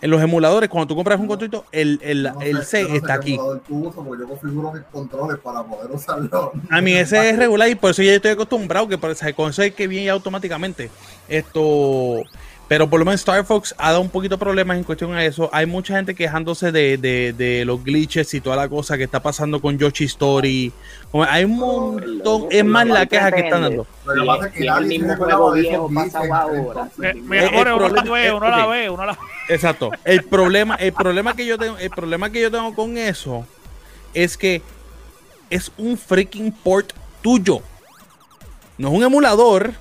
En los emuladores, cuando tú compras un controlito, el, el, Yo no sé- el C no sé está aquí. emulador tú usas, porque yo configuro mis controles para poder usarlo. A mí ese es regular y por eso ya estoy acostumbrado que con eso es que viene automáticamente. Esto, pero por lo menos Star Fox ha dado un poquito de problemas en cuestión a eso. Hay mucha gente quejándose de, de- de los glitches y toda la cosa que está pasando con Yoshi Story. Como hay un montón, es más la queja que están dando. Pasa es- que el mismo juego viejo en- ahora. uno la problema- ve, uno la ok. ve, uno la Exacto. El problema, el problema que yo tengo, el problema que yo tengo con eso es que es un freaking port tuyo. No es un emulador.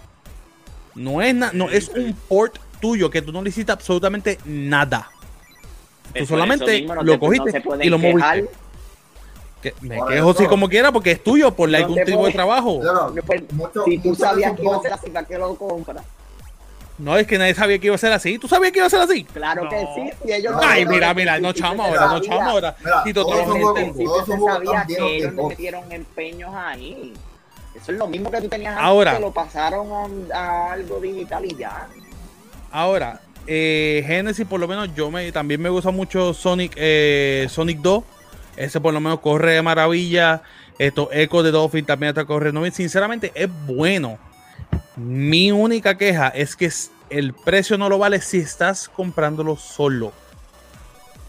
No es na- no es un port tuyo que tú no necesitas absolutamente nada. Tú Por solamente eso mismo no lo te- cogiste no y lo quejar. moviste. Que me Por quejo si como quiera porque es tuyo por No algún tipo de trabajo. Pues, mucho- Si tú sabías que iba a ser así, ¿para qué lo compras? No, es que nadie sabía que iba a ser así. ¿Tú sabías que iba a ser así? Claro No. que sí. Y ellos No, Ay, no, mira, no, mira, no chamo ahora, no chamo ahora. Y todos están que ellos le metieron empeños ahí. Eso es lo mismo que tú tenías antes, Ahora. que lo pasaron a, a algo digital y ya. Ahora, eh, Genesis, por lo menos, yo también me gusta mucho Sonic, eh, Sonic 2. Ese por lo menos corre de maravilla. Estos Echo de Dolphin también está corriendo. Sinceramente, es bueno. Mi única queja es que el precio no lo vale si estás comprándolo solo.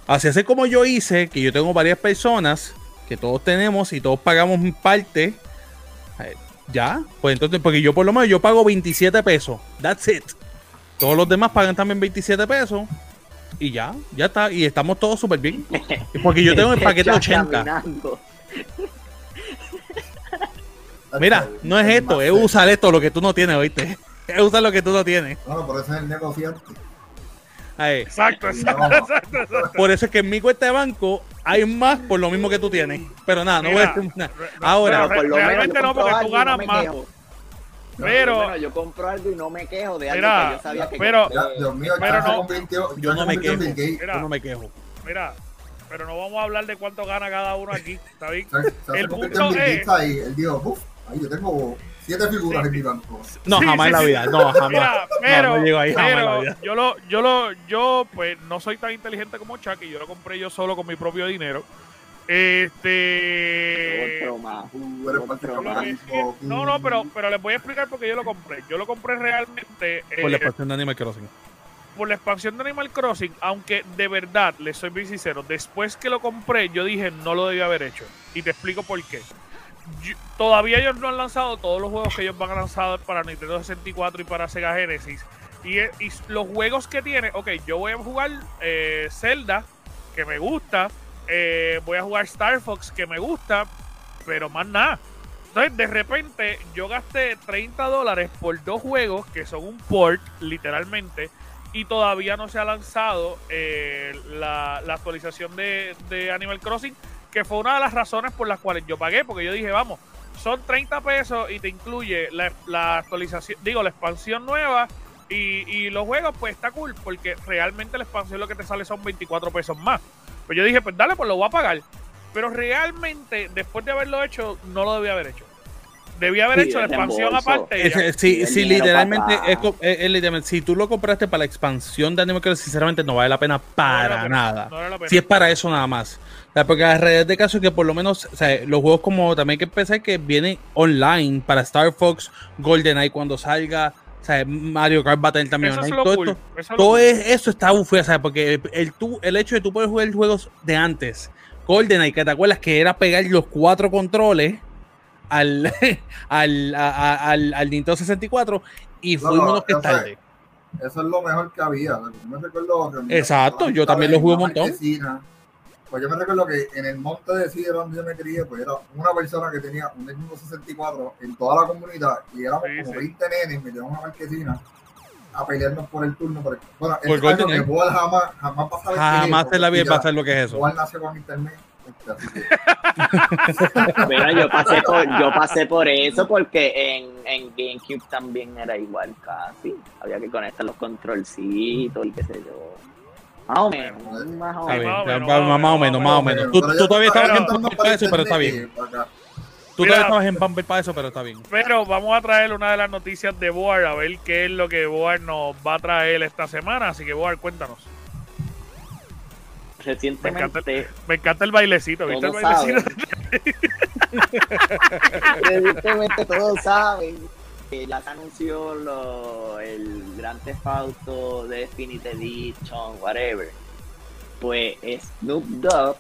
Así es como yo hice, que yo tengo varias personas, que todos tenemos y todos pagamos parte. eh, Ya, pues entonces, porque yo por lo menos yo pago 27 pesos. That's it. Todos los demás pagan también 27 pesos. Y ya, ya está. Y estamos todos súper bien. Porque yo tengo el paquete Ya 80. caminando. Mira, no es esto, es usar esto lo que tú no tienes, ¿oíste? Es usar lo que tú no tienes. Bueno, por eso es el negociante. Ahí. Exacto, exacto, No. exacto, exacto. Por eso es que en mi cuenta de banco hay más por lo mismo que tú tienes. Pero nada, no voy a Mira, decir nada. Ahora, pero por lo realmente menos no, porque tú no ganas me más. quejo. Pero- Bueno, yo compro algo y no me quejo de algo Mira, que yo sabía que pero-. Dios mío, Pero no- yo no me quejo. Mira. yo no me quejo. Mira, pero no vamos a hablar de cuánto gana cada uno aquí, ¿está bien? El punto es- ahí. Él dijo, uff, ahí yo tengo siete figuras Sí, en mi banco. No, Sí, jamás sí, en la vida. No, jamás. Mira, pero, no, no llego ahí jamás en la pero vida. yo lo, yo lo, yo pues no soy tan inteligente como Chucky, yo lo compré yo solo con mi propio dinero. Este no, no, pero, pero les voy a explicar por qué yo lo compré. Yo lo compré realmente eh, Por la expansión de Animal Crossing. por la expansión de Animal Crossing, aunque de verdad, les soy bien sincero, después que lo compré, yo dije no lo debía haber hecho. Y te explico por qué. Yo- todavía ellos no han lanzado todos los juegos que ellos van a lanzar para Nintendo 64 y para Sega Genesis. Y, y los juegos que tiene, ok, yo voy a jugar eh, Zelda, que me gusta. Eh, voy a jugar Star Fox, que me gusta. Pero más nada. Entonces, de repente, yo gasté 30 dólares por dos juegos que son un port, literalmente y todavía no se ha lanzado eh, la, actualización de, Animal Crossing, que fue una de las razones por las cuales yo pagué, porque yo dije, vamos, son 30 pesos y te incluye la, actualización, digo, la expansión nueva y, y los juegos, pues está cool, porque realmente la expansión lo que te sale son 24 pesos más. Pues yo dije, pues dale, pues lo voy a pagar. Pero realmente, después de haberlo hecho, no lo debía haber hecho. Debía haber Sí, hecho la expansión aparte. ya. Ese- sí, sí, literalmente, es, es- es si tú lo compraste para la expansión de Animal Crossing, sinceramente no vale la pena No vale para la pena, nada. no vale la pena. Si es para eso nada más. O sea, porque la realidad de caso es que por lo menos o sea, los juegos como también hay que pensar que vienen online para Star Fox, GoldenEye cuando salga, o sea, Mario Kart va a tener también Eso online. todo cool. esto- eso es lo todo cool. es- eso está bufeo, porque el, el, tú- el hecho de tú poder jugar juegos de antes, GoldenEye, que te acuerdas que era pegar los cuatro controles al, al, a- a- al, al Nintendo 64 y No, fuimos no, los que eso es- tarde. Eso es lo mejor que había. Yo me recuerdo que Exacto, yo también lo jugué un montón. Marquesina, Pues yo me recuerdo que en el monte de Sidra donde yo me crié, pues era una persona que tenía un Nintendo 64 en toda la comunidad y éramos Sí, como sí. 20 nenes, me llevamos a Marquesina a pelearnos por el turno. Por el, bueno, Por este año que Boal jamás, jamás qué es Jamás en la vida saber lo que es eso. Boal nació con internet. este, Mira, yo pasé por, yo pasé por eso porque en, en GameCube también era igual casi. Había que conectar los controlcitos y qué sé yo. Más o menos, más o Está bien, menos. más o menos, más o menos, más o menos. Tú, todavía estabas en Pamper para eso, pero está bien. Tú Mira. todavía estabas en Pamper para eso, pero está bien. Pero vamos a traer una de las noticias de Boar, a ver qué es lo que Boar nos va a traer esta semana. Así que Boar, cuéntanos. Recientemente, Me encanta el bailecito, ¿viste el bailecito? recientemente todos saben que ya se anunció lo, el Gran Theft Auto Definitive Edition, whatever. Pues Snoop Dogg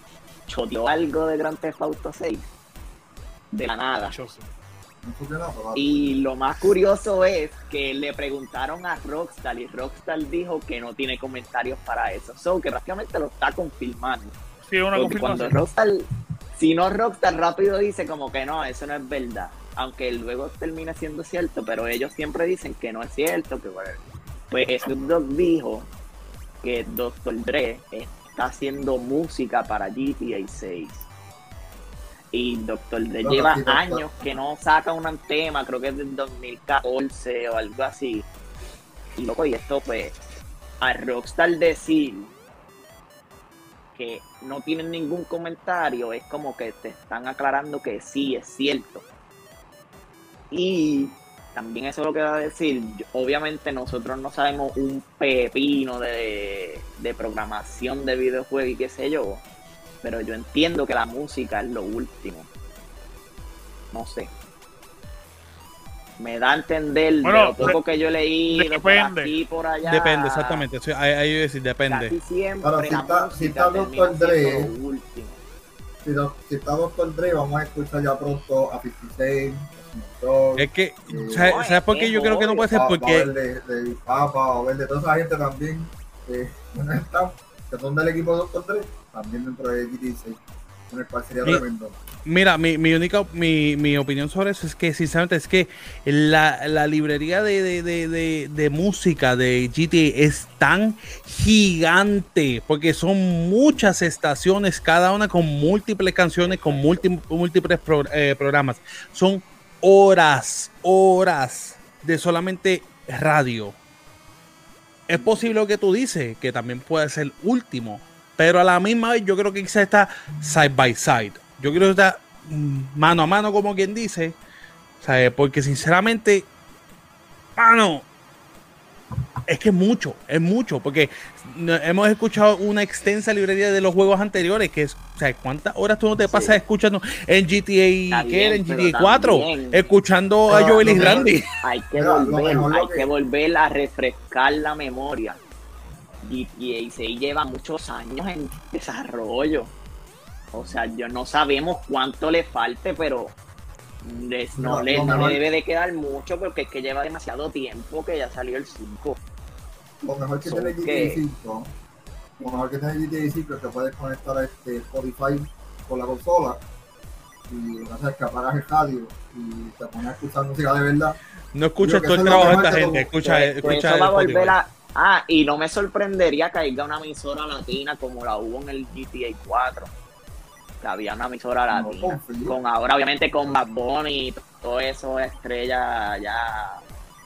choteó algo de Gran Theft Auto 6 de la nada. Y lo más curioso es que le preguntaron a Rockstar y Rockstar dijo que no tiene comentarios para eso. So que prácticamente lo está confirmando. Sí, una Porque cuando. Rockstar, si no Rockstar rápido dice como que no, eso no es verdad. Aunque luego termina siendo cierto, pero ellos siempre dicen que no es cierto, que whatever. Pues Snoop Dogg dijo que Dr. Dre está haciendo música para GTA 6. Y Dr. Dre No, lleva años que no saca un tema, creo que es del 2014 o algo así. Y loco, y esto pues, a Rockstar decir que no tienen ningún comentario, es como que te están aclarando que sí, es cierto. Y también eso es lo que va a decir, obviamente nosotros no sabemos un pepino de, de programación de videojuegos y qué sé yo, pero yo entiendo que la música es lo último. No sé. Me da a entender Bueno, de lo poco que yo he leído por depende. aquí por allá. Depende, exactamente. Eso- Ahí, ahí decir, depende. Casi siempre si la está- si Dr. Dre, siendo lo último. Si, si está Doctor Dre, vamos a escuchar ya pronto a 56, Es que, Eh, ¿sabes, no, sabes por qué yo creo que no puede ser? va- va Porque haber de, de Papa, va de toda esa gente también están, que son del equipo de Doctor Dre, también dentro de GT6, con el cual sería Mi- tremendo. Mira, mi, mi única mi, mi opinión sobre eso es que sinceramente es que la, la librería de, de, de, de- música de GTA es tan gigante porque son muchas estaciones, cada una con múltiples canciones, con múlti- múltiples pro- eh, programas. Son horas, horas de solamente radio. Es posible que tú dices, que también puede ser último, pero a la misma vez yo creo que quizás está side by side. Yo creo que está mm, mano a mano, como quien dice. Porque sinceramente, mano, es que es mucho, es mucho. Porque no- hemos escuchado una extensa librería de los juegos anteriores. Que es, o sea, ¿cuántas horas tú no te Sí. pasas escuchando en GTA, Está ¿qué era? En GTA pero 4? también- Escuchando a Joel y Randy. Hay que volver, hay que- que volver a refrescar la memoria. GTA 6 lleva muchos años en desarrollo. O sea, yo no sabemos cuánto le falte, pero les- no, No, le, lo no mejor- le debe de quedar mucho porque es que lleva demasiado tiempo que ya salió el 5. Lo mejor que que- GTA 5, lo mejor que tiene GTA 5 es que puedes conectar a este Spotify con la consola y lo que que apagas el radio y te pones a escuchar música de verdad. No que todo el trabajo de esta gente. Escucha, Pues- pues escucha eso va a Spotify. volver a. Ah, y no me sorprendería que haya una emisora latina como la hubo en el GTA 4. Que había una emisora No latina. confío. con ahora, obviamente, con Bad Bunny y todo eso, estrellas ya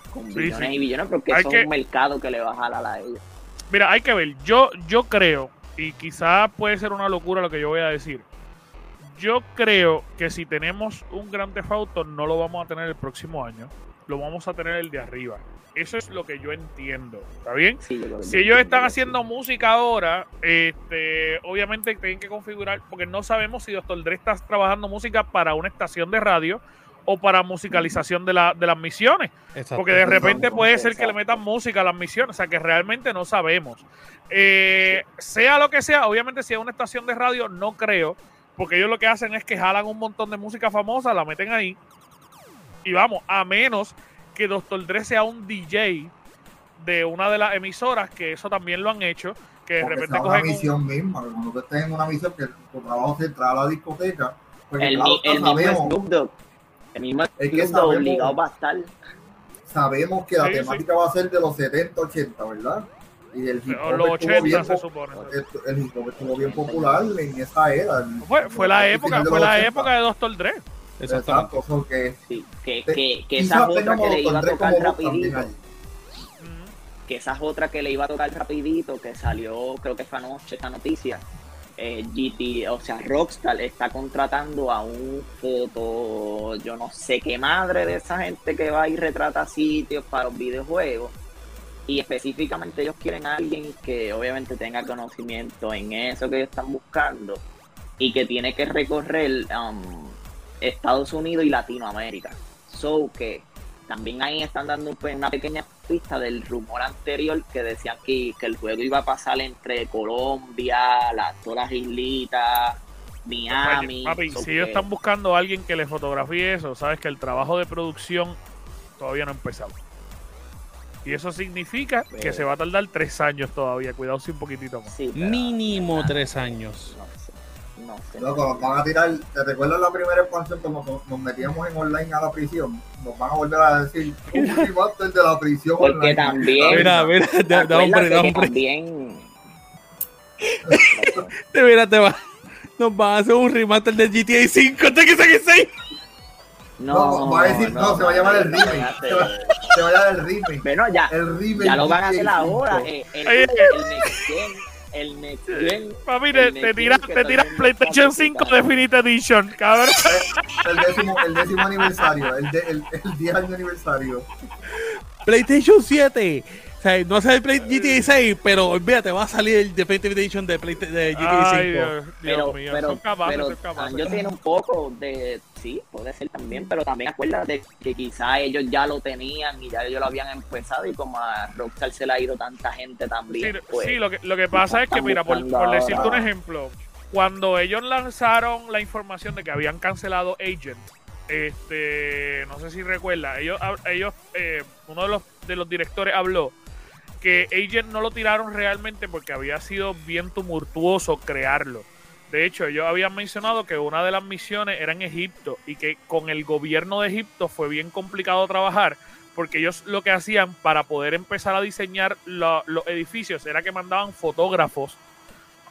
con billones sí. y billones, porque Hay eso que- es un mercado que le va a jalar a ellos. Mira, hay que ver. Yo, yo creo, y quizás puede ser una locura lo que yo voy a decir. Yo creo que si tenemos un Theft Auto, no lo vamos a tener el próximo año. Lo vamos a tener el de arriba. Eso es lo que yo entiendo. ¿Está bien? Sí, Si ellos están haciendo música ahora, este, obviamente tienen que configurar, porque no sabemos si Dr. Dre está trabajando música para una estación de radio o para musicalización de, la, de las misiones. Exacto. Porque de repente puede ser que le metan música a las misiones, o sea que realmente no sabemos. Eh, sea lo que sea, obviamente si es una estación de radio, no creo, porque ellos lo que hacen es que jalan un montón de música famosa, la meten ahí, y vamos, a menos que Dr. Dre sea un DJ de una de las emisoras, que eso también lo han hecho, que de Porque repente una cogen un- misión misma, cuando tú estés en una misión que tu trabajo es entrar a la discoteca, pues El, claro, mi- el mismo sabemos, Snoop Dogg. El mismo Es que sabemos- obligado va a estar. sabemos que la Sí, sí. temática va a ser de los 70, 80, ¿verdad? Y el hip hop los estuvo 80 bien, se po- supone. esto- el hip hop estuvo bien popular en esa era. el- Fue, fue la el época, fue la 80. época de Dr. Dre. Exacto, Sí, que, Te- que, que esa es otra que le iba a tocar rapidito. que esa es otra que le iba a tocar rapidito, que salió, creo que fue anoche esta noticia. Eh, GT, o sea, Rockstar está contratando a un foto, yo no sé qué madre de esa gente que va y retrata sitios para los videojuegos. Y específicamente ellos quieren a alguien que obviamente tenga conocimiento en eso que ellos están buscando y que tiene que recorrer um, Estados Unidos y Latinoamérica. So que también ahí están dando pues, una pequeña pista del rumor anterior que decían que, que el juego iba a pasar entre Colombia, las, todas las islitas, Miami. Papi, So si ellos están buscando a alguien que les fotografíe eso, sabes que el trabajo de producción todavía no ha empezado. Y eso significa que Pero- se va a tardar tres años todavía. Cuidado si un poquitito más. Sí, pero- Mínimo tres años. No no sé. Loco, nos van a tirar. ¿Te recuerdas la primera expansión cuando nos, metíamos en online a la prisión? Nos van a volver a decir un remaster de la prisión Porque online. también- Mira, mira, ¿Te da, da hombre, da hombre. también veras te va. Nos van a hacer un remaster de GTA 5 hasta que saque 6. No, va a decir- no, se va a llamar el remake. Se que vaya del remake. Bueno, ya, El remake. ya lo van a hacer ahora. eh, el, el Next. El Next Gen. Papi, el te, tiras PlayStation está 5 complicado. Definite Edition, cabrón. El décimo, el décimo aniversario, el, de, el, el 10 año aniversario. PlayStation 7. O sea, no sale el Play- GTA 6, pero olvídate, va a salir el Definitive Edition de, Play- de GTA 5. Ay, Dios, Dios Pero, mío, pero, son capaces, pero son capaces. Sanyo tiene un poco de. Sí, puede ser también, pero también acuérdate que quizá ellos ya lo tenían y ya ellos lo habían empezado y como a Rockstar se le ha ido tanta gente Sí, también. pues, sí, lo que, lo que pasa es que, mira, por, por decirte un ejemplo, cuando ellos lanzaron la información de que habían cancelado Agent, este, no sé si recuerda, ellos, ellos eh, uno de los, de los directores habló que Agent no lo tiraron realmente porque había sido bien tumultuoso crearlo. De hecho, ellos habían mencionado que una de las misiones era en Egipto y que con el gobierno de Egipto fue bien complicado trabajar porque ellos lo que hacían para poder empezar a diseñar lo- los edificios era que mandaban fotógrafos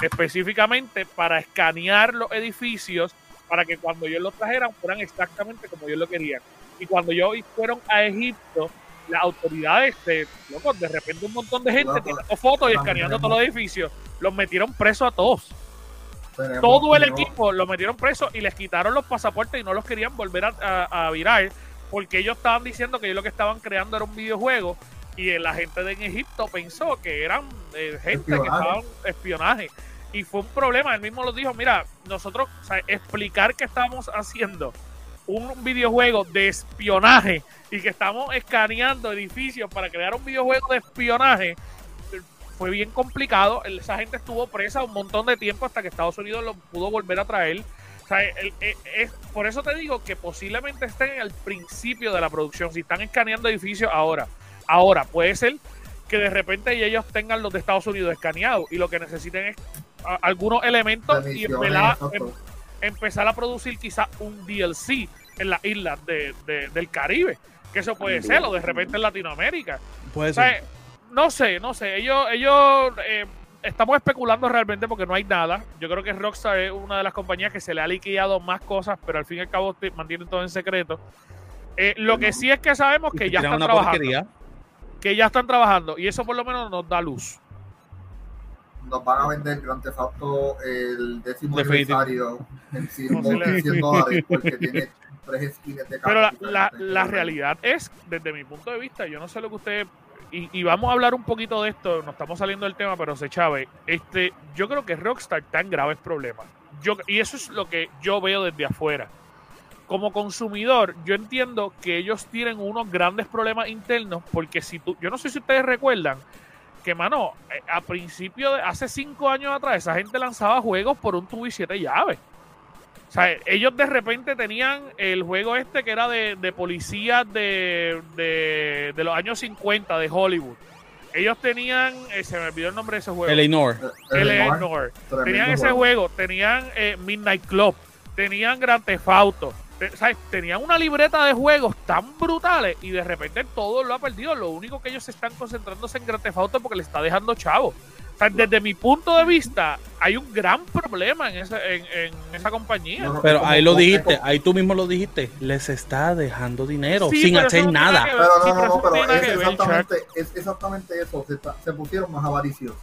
específicamente para escanear los edificios para que cuando ellos los trajeran fueran exactamente como ellos lo querían. Y cuando ellos fueron a Egipto, las autoridades, de, loco, de repente un montón de gente tirando fotos y escaneando todos los edificios, los metieron presos a todos. Tenemos- Todo el tenemos- equipo lo metieron preso y les quitaron los pasaportes y no los querían volver a, a- a virar porque ellos estaban diciendo que ellos lo que estaban creando era un videojuego y la gente de en Egipto pensó que eran eh, gente que Espionaje. estaban espionaje y fue un problema, él mismo lo dijo, mira, nosotros o sea, explicar que estamos haciendo un videojuego de espionaje y que estamos escaneando edificios para crear un videojuego de espionaje fue bien complicado. Esa gente estuvo presa un montón de tiempo hasta que Estados Unidos lo pudo volver a traer. O sea, el- el- es, por eso te digo que posiblemente estén al principio de la producción. Si están escaneando edificios ahora, ahora puede ser que de repente ellos tengan los de Estados Unidos escaneados y lo que necesiten es algunos elementos y misiones, empezar, em- a producir quizás un DLC en las islas de- de- del Caribe. Que eso puede ser, o de repente en Latinoamérica. Puede O sea, ser. no sé, no sé. Ellos, ellos eh, estamos especulando realmente porque no hay nada. Yo creo que Rockstar es una de las compañías que se le ha liquidado más cosas, pero al fin y al cabo mantienen todo en secreto. Eh, lo que sí es que sabemos que ya están trabajando. porquería. Que ya están trabajando. Y eso por lo menos nos da luz. Nos van a vender Grand Theft Auto el décimo Definitivo. aniversario en 100, Posible- en 100 dólares porque tiene tres skins de Pero la, la realidad es, desde mi punto de vista, yo no sé lo que usted. Y, y vamos a hablar un poquito de esto, no estamos saliendo del tema, pero se chave. Este, yo creo que Rockstar está en graves problemas. Yo, y eso es lo que yo veo desde afuera. Como consumidor, yo entiendo que ellos tienen unos grandes problemas internos, porque si tú, yo no sé si ustedes recuerdan, que mano, eh, a principio de hace cinco años atrás, esa gente lanzaba juegos por un tubo y siete llaves. O sea, ellos de repente tenían el juego este que era de, de policías de, de, de los años 50 de Hollywood. Ellos tenían, eh, se me olvidó el nombre de ese juego. Eleanor. Eleanor. Tenían ese juego, tenían eh, Midnight Club, tenían Grand Theft Auto. Te- ¿sabes? Tenían una libreta de juegos tan brutales y de repente todo lo ha perdido. Lo único que ellos se están concentrándose en Grand Theft Auto porque le está dejando chavo. O sea, desde mi punto de vista, hay un gran problema en, ese, en, en esa compañía. No, no, Pero ahí lo dijiste, ahí tú mismo lo dijiste. Les está dejando dinero Sí, sin hacer no nada. ver. Pero Sí, no, no, pero es exactamente, es exactamente eso. Se, está- se pusieron más avariciosos.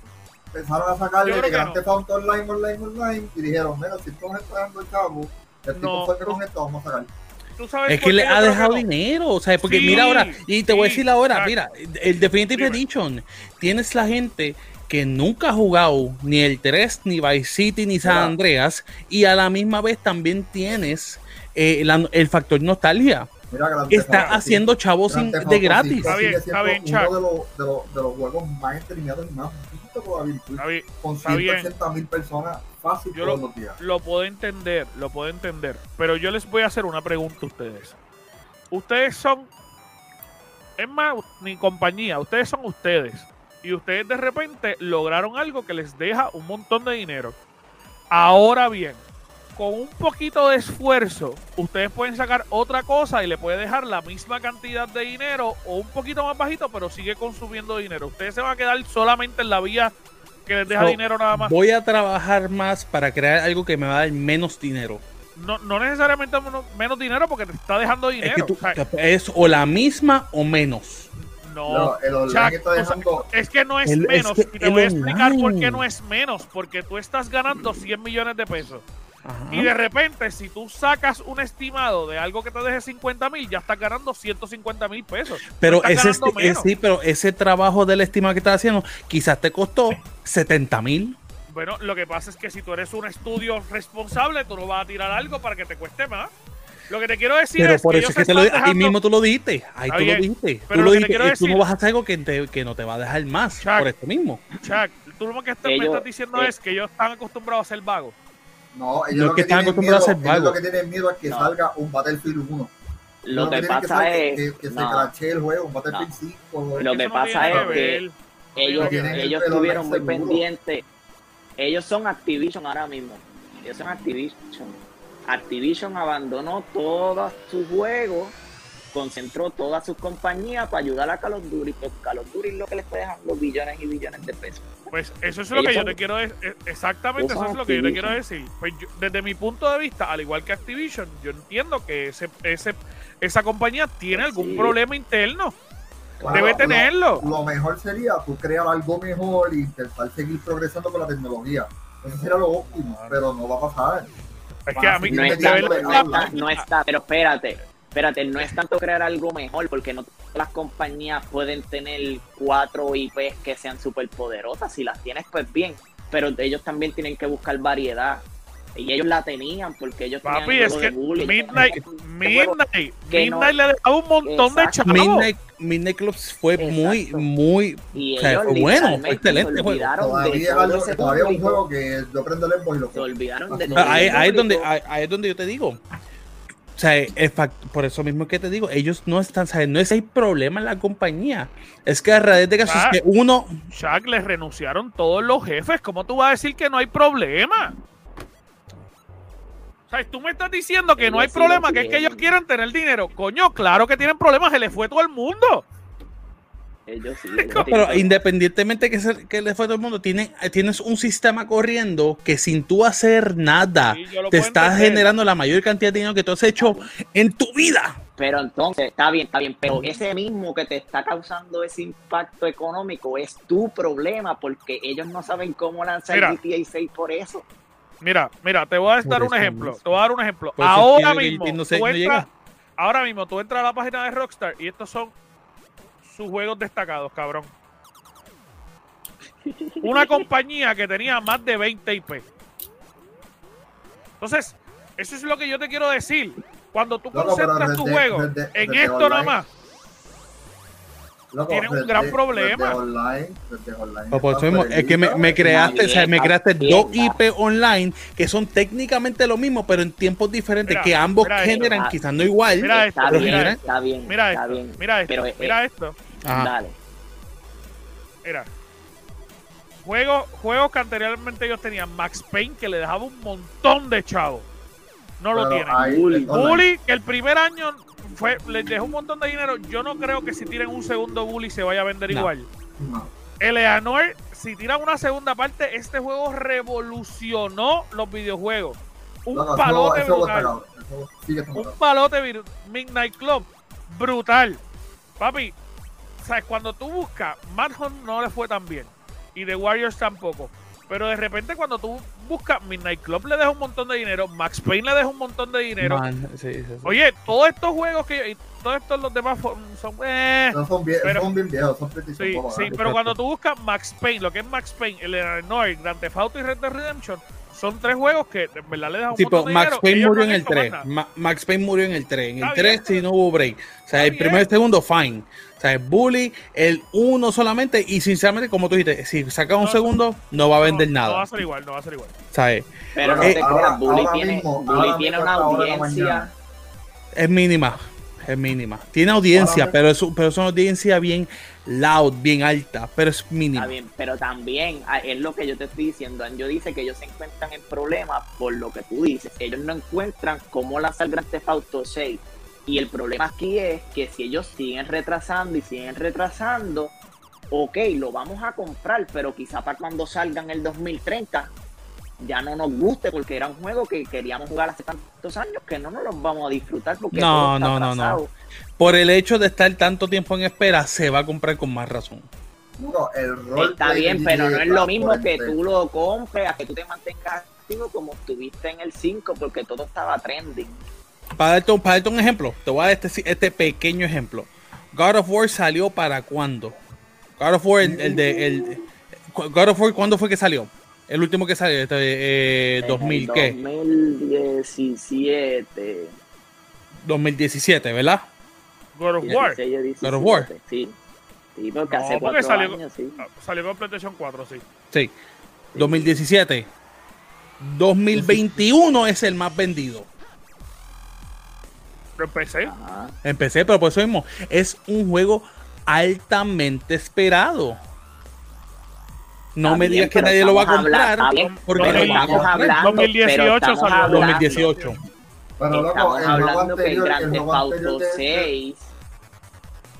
Empezaron a sacarle Grand. Theft Auto online, online, online y dijeron, mira, si está dando el chavo, el tipo No, fue que no. con esto vamos a sacar. ¿Tú sabes Es que le ha dejado que no? dinero, o sea, porque Sí, mira ahora, y te voy a sí, decir ahora, exacto. mira, el Definitive Dime. Edition, tienes la gente que nunca ha jugado ni el 3, ni Vice City, ni San Mira. Andreas, y a la misma vez también tienes eh, la- el factor nostalgia. Mira, Está Auto, sí. haciendo chavos Grand sin- de gratis. Está bien, está bien, uno de los, de, los, de los juegos más entrenados y más vistos todavía, Está bien, con está bien. 180 mil personas fácil Yo todos lo- los días. lo puedo entender, lo puedo entender. Pero yo les voy a hacer una pregunta a ustedes. Ustedes son, es más, ni compañía, ustedes son ustedes. Y ustedes de repente lograron algo que les deja un montón de dinero. Ahora bien, con un poquito de esfuerzo, ustedes pueden sacar otra cosa y le puede dejar la misma cantidad de dinero o un poquito más bajito, pero sigue consumiendo dinero. Ustedes se van a quedar solamente en la vía que les deja So, dinero nada más. Voy a trabajar más para crear algo que me va a dar menos dinero. No, no necesariamente menos, dinero porque te está dejando Es dinero. que tú, o sea, es o la misma o menos. No, Chuck, está. Es que no es El- es menos. que y te voy a explicar por qué no es menos. Porque tú estás ganando 100 millones de pesos. Ajá. Y de repente, si tú sacas un estimado de algo que te deje 50 mil, ya estás ganando 150 mil pesos. Pero No ese, sí, pero ese trabajo del estima que estás haciendo quizás te costó 70 mil. Bueno, lo que pasa es que si tú eres un estudio responsable, tú no vas a tirar algo para que te cueste más. Lo que te quiero decir Pero es por que eso es que te lo están ahí dejando- mismo tú lo dijiste. Ahí Está tú bien, lo dijiste. pero Tú, lo lo que te dijiste, quiero y tú no decir- vas a hacer algo que, te- que no te va a dejar más Chuck. por esto mismo. Chuck, tú lo que estás- me estás diciendo eh, es que ellos están acostumbrados a ser vagos. No, ellos lo que que están tienen acostumbrados miedo, a ser ellos lo vagos. que tienen miedo es que No. salga un Battlefield 1. Lo que pasa es. que, que se crachee el juego, un Battlefield No. 5. Lo que pasa es que ellos, ellos estuvieron muy pendientes. Ellos son Activision ahora mismo. Ellos son Activision. Activision abandonó todos sus juegos, concentró todas sus compañías para ayudar a Call of Duty, porque Call of Duty es lo que les está dejando billones y billones de pesos. Pues eso es lo que yo te quiero decir. Exactamente eso es lo que yo te quiero decir. Pues yo- desde mi punto de vista, al igual que Activision, yo entiendo que ese, ese, esa compañía tiene Pues algún sí. problema interno. Claro, Debe lo- tenerlo. Lo, mejor sería tú crear algo mejor e intentar seguir progresando con la tecnología. Eso sería lo óptimo, pero no va a pasar. Es que a mí, está, no está, no está, pero espérate, espérate, no es tanto crear algo mejor, porque no todas las compañías pueden tener cuatro IPs que sean súper poderosas. Si las tienes, pues bien, pero ellos también tienen que buscar variedad. Y ellos la tenían porque ellos Papi, tenían es que de bullying. Midnight, Este Midnight, que no- Midnight le dejaba un montón de chavos. Midnight, Midnight Clubs fue muy, Exacto. muy. Y o sea, ellos fue bueno, fue excelente se juego. olvidaron de Todavía algo, un juego que yo prendo el y lo Se juego. olvidaron de Ahí- todo Ahí, es donde, ahí es donde yo te digo. O sea, el fact- por eso mismo que te digo, ellos no están, ¿sabes? No es hay problema en la compañía. Es que a raíz de casos Ah. que uno, Chuck, les renunciaron todos los jefes. ¿Cómo tú vas a decir que no hay problema? O sea, tú me estás diciendo que no hay problema, que es que ellos quieren tener dinero. Coño, claro que tienen problemas, se les fue todo el mundo. Ellos sí, ellos pero tienen- independientemente que, se- que le fue todo el mundo, tiene, tienes un sistema corriendo que sin tú hacer nada, Sí, te entender. generando la mayor cantidad de dinero que tú has hecho en tu vida. Pero entonces, está bien, está bien, pero ese mismo que te está causando ese impacto económico es tu problema porque ellos no saben cómo lanzar Mira. GTA 6 por eso. Mira, mira, te voy a dar Por un ejemplo. mismo. Te voy a dar un ejemplo. Por eso es Ahora mismo, no sé, tú no entras- llega. ahora mismo tú entras a la página de Rockstar y estos son sus juegos destacados, cabrón. Una compañía que tenía más de 20 IP. Entonces, eso es lo que yo te quiero decir. Cuando tú Loco, concentras tu juego en esto nada más, Loco, tienen un gran problema. Online, Pues mismo, es que me, creaste, o sea, me creaste bien, dos. IP online que son técnicamente lo mismo, pero en tiempos diferentes, Mira, que ambos generan, quizás no igual. mira esto, mira esto, está bien, mira esto, mira esto, Ajá. Dale. Mira. Juegos, juegos que anteriormente ellos tenían Max Payne que le dejaba un montón de chavos. No lo tienen. Bully. que el primer año fue, les dejó un montón de dinero. Yo no creo que si tiren un segundo Bully se vaya a vender No. igual. No. Eleanor, si tiran una segunda parte, este juego revolucionó los videojuegos. Un palote eso brutal. Un palote Midnight Club. Brutal. Papi, ¿sabes? Cuando tú buscas, Mad Hunt no le fue tan bien. Y The Warriors tampoco. Pero de repente cuando tú buscas Midnight Club le deja un montón de dinero. Max Payne le deja un montón de dinero. Man, sí, sí, sí. Oye, todos estos juegos que y todos estos los demás son eh, No son bien, Pero- son bien viejos, son pretty Sí, son sí, pero cuando tú buscas Max Payne, lo que es Max Payne, el Illinois, Grand Theft Auto y Red Dead Redemption, son tres juegos que en verdad le dejan un montón de Max dinero. Payne murió no en el hecho más 3. nada. Ma- Max Payne murió en el 3. En el Está 3 bien. sí no hubo break. O sea, Está el primero y el segundo, fine. Sea, el Bully, el 1 solamente. Y sinceramente, como tú dijiste, si saca un No, segundo, no va a vender No, no va nada. a ser igual, no va a ser igual. ¿Sabes? Pero no Eh, te ahora- creas, Bully ahora tiene, mismo- Bully tiene una audiencia. Es mínima. Es mínima. Tiene audiencia, pero es, pero es una audiencia bien loud, bien alta. Pero es mínima. Está bien, pero también ah, es lo que yo te estoy diciendo. Anjo dice que ellos se encuentran en problemas por lo que tú dices. Ellos no encuentran cómo lanzar Grand Theft Auto 6. Y el problema aquí es que si ellos siguen retrasando y siguen retrasando, ok, lo vamos a comprar, pero quizá para cuando salga en el 2030 ya no nos guste porque era un juego que queríamos jugar hace tantos años que no nos los vamos a disfrutar porque No, todo está no, no, no. por el hecho de estar tanto tiempo en espera, se va a comprar con más razón. Bueno, el rol Está bien, pero no es lo mismo que tú lo compres, a que tú te mantengas activo como estuviste en el 5, porque todo estaba trending. Para darte, un- para darte un ejemplo, te voy a dar este, este pequeño ejemplo. God of War salió para cuándo? God of War, el, el de. El, God of War, ¿cuándo fue que salió? El último que salió, este, eh, En 2000, el ¿qué? 2017. 2017, ¿verdad? God of War. 16 o 17, God of War. Sí. Sí, porque No, hace porque salió- años, sí. Salió con PlayStation 4, sí. Sí. 2017. 2021 es el más vendido. Lo empecé. Ajá. Empecé, pero por eso mismo. Es un juego altamente esperado. No Está me digas que nadie lo va a comprar. hablando- porque no estamos hablando, 2018 pero estamos salió. hablando- 2018. Pero Estamos el hablando que el anterior, Grand el Theft anterior Auto de- 6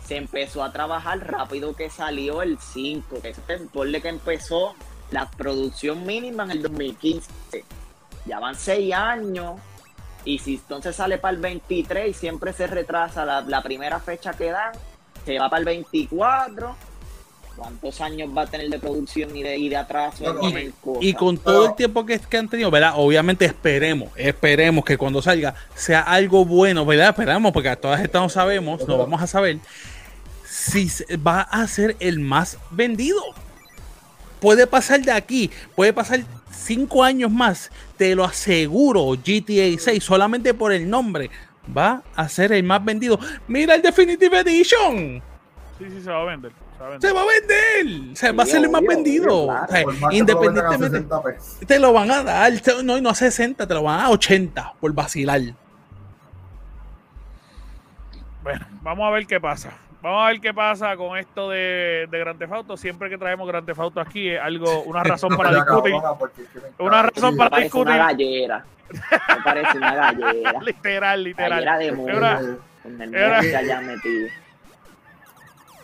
se empezó a trabajar rápido que salió el 5. Que ponle que empezó la producción mínima en el 2015. Ya van 6 años. Y si entonces sale para el 23 y siempre se retrasa la, la primera fecha que dan, se va para el 24. ¿Cuántos años va a tener de producción y de, y de atraso? En Y, y con todo el tiempo que, que han tenido, ¿verdad? Obviamente esperemos, esperemos que cuando salga sea algo bueno, ¿verdad? Esperamos, porque a todas estas no sabemos, no vamos a saber si va a ser el más vendido. Puede pasar de aquí, puede pasar cinco años más, te lo aseguro, GTA 6, solamente por el nombre, va a ser el más vendido. Mira el Definitive Edition. Sí, sí, se va a vender. Se va a vender. Se va a vender, se va a Sí, ser el más obvio, vendido. claro. O sea, lo independientemente, 60 pesos. te lo van a dar, no, no a 60, te lo van a dar a 80 por vacilar. Bueno, vamos a ver qué pasa. Vamos a ver qué pasa con esto de, de Grand Theft Auto. Siempre que traemos Grand Theft Auto aquí es algo, una razón para discutir. Una razón para- parece una discutir. gallera. Me parece una gallera. literal, literal. Gallera de una- eh, Con el Era- que haya metido.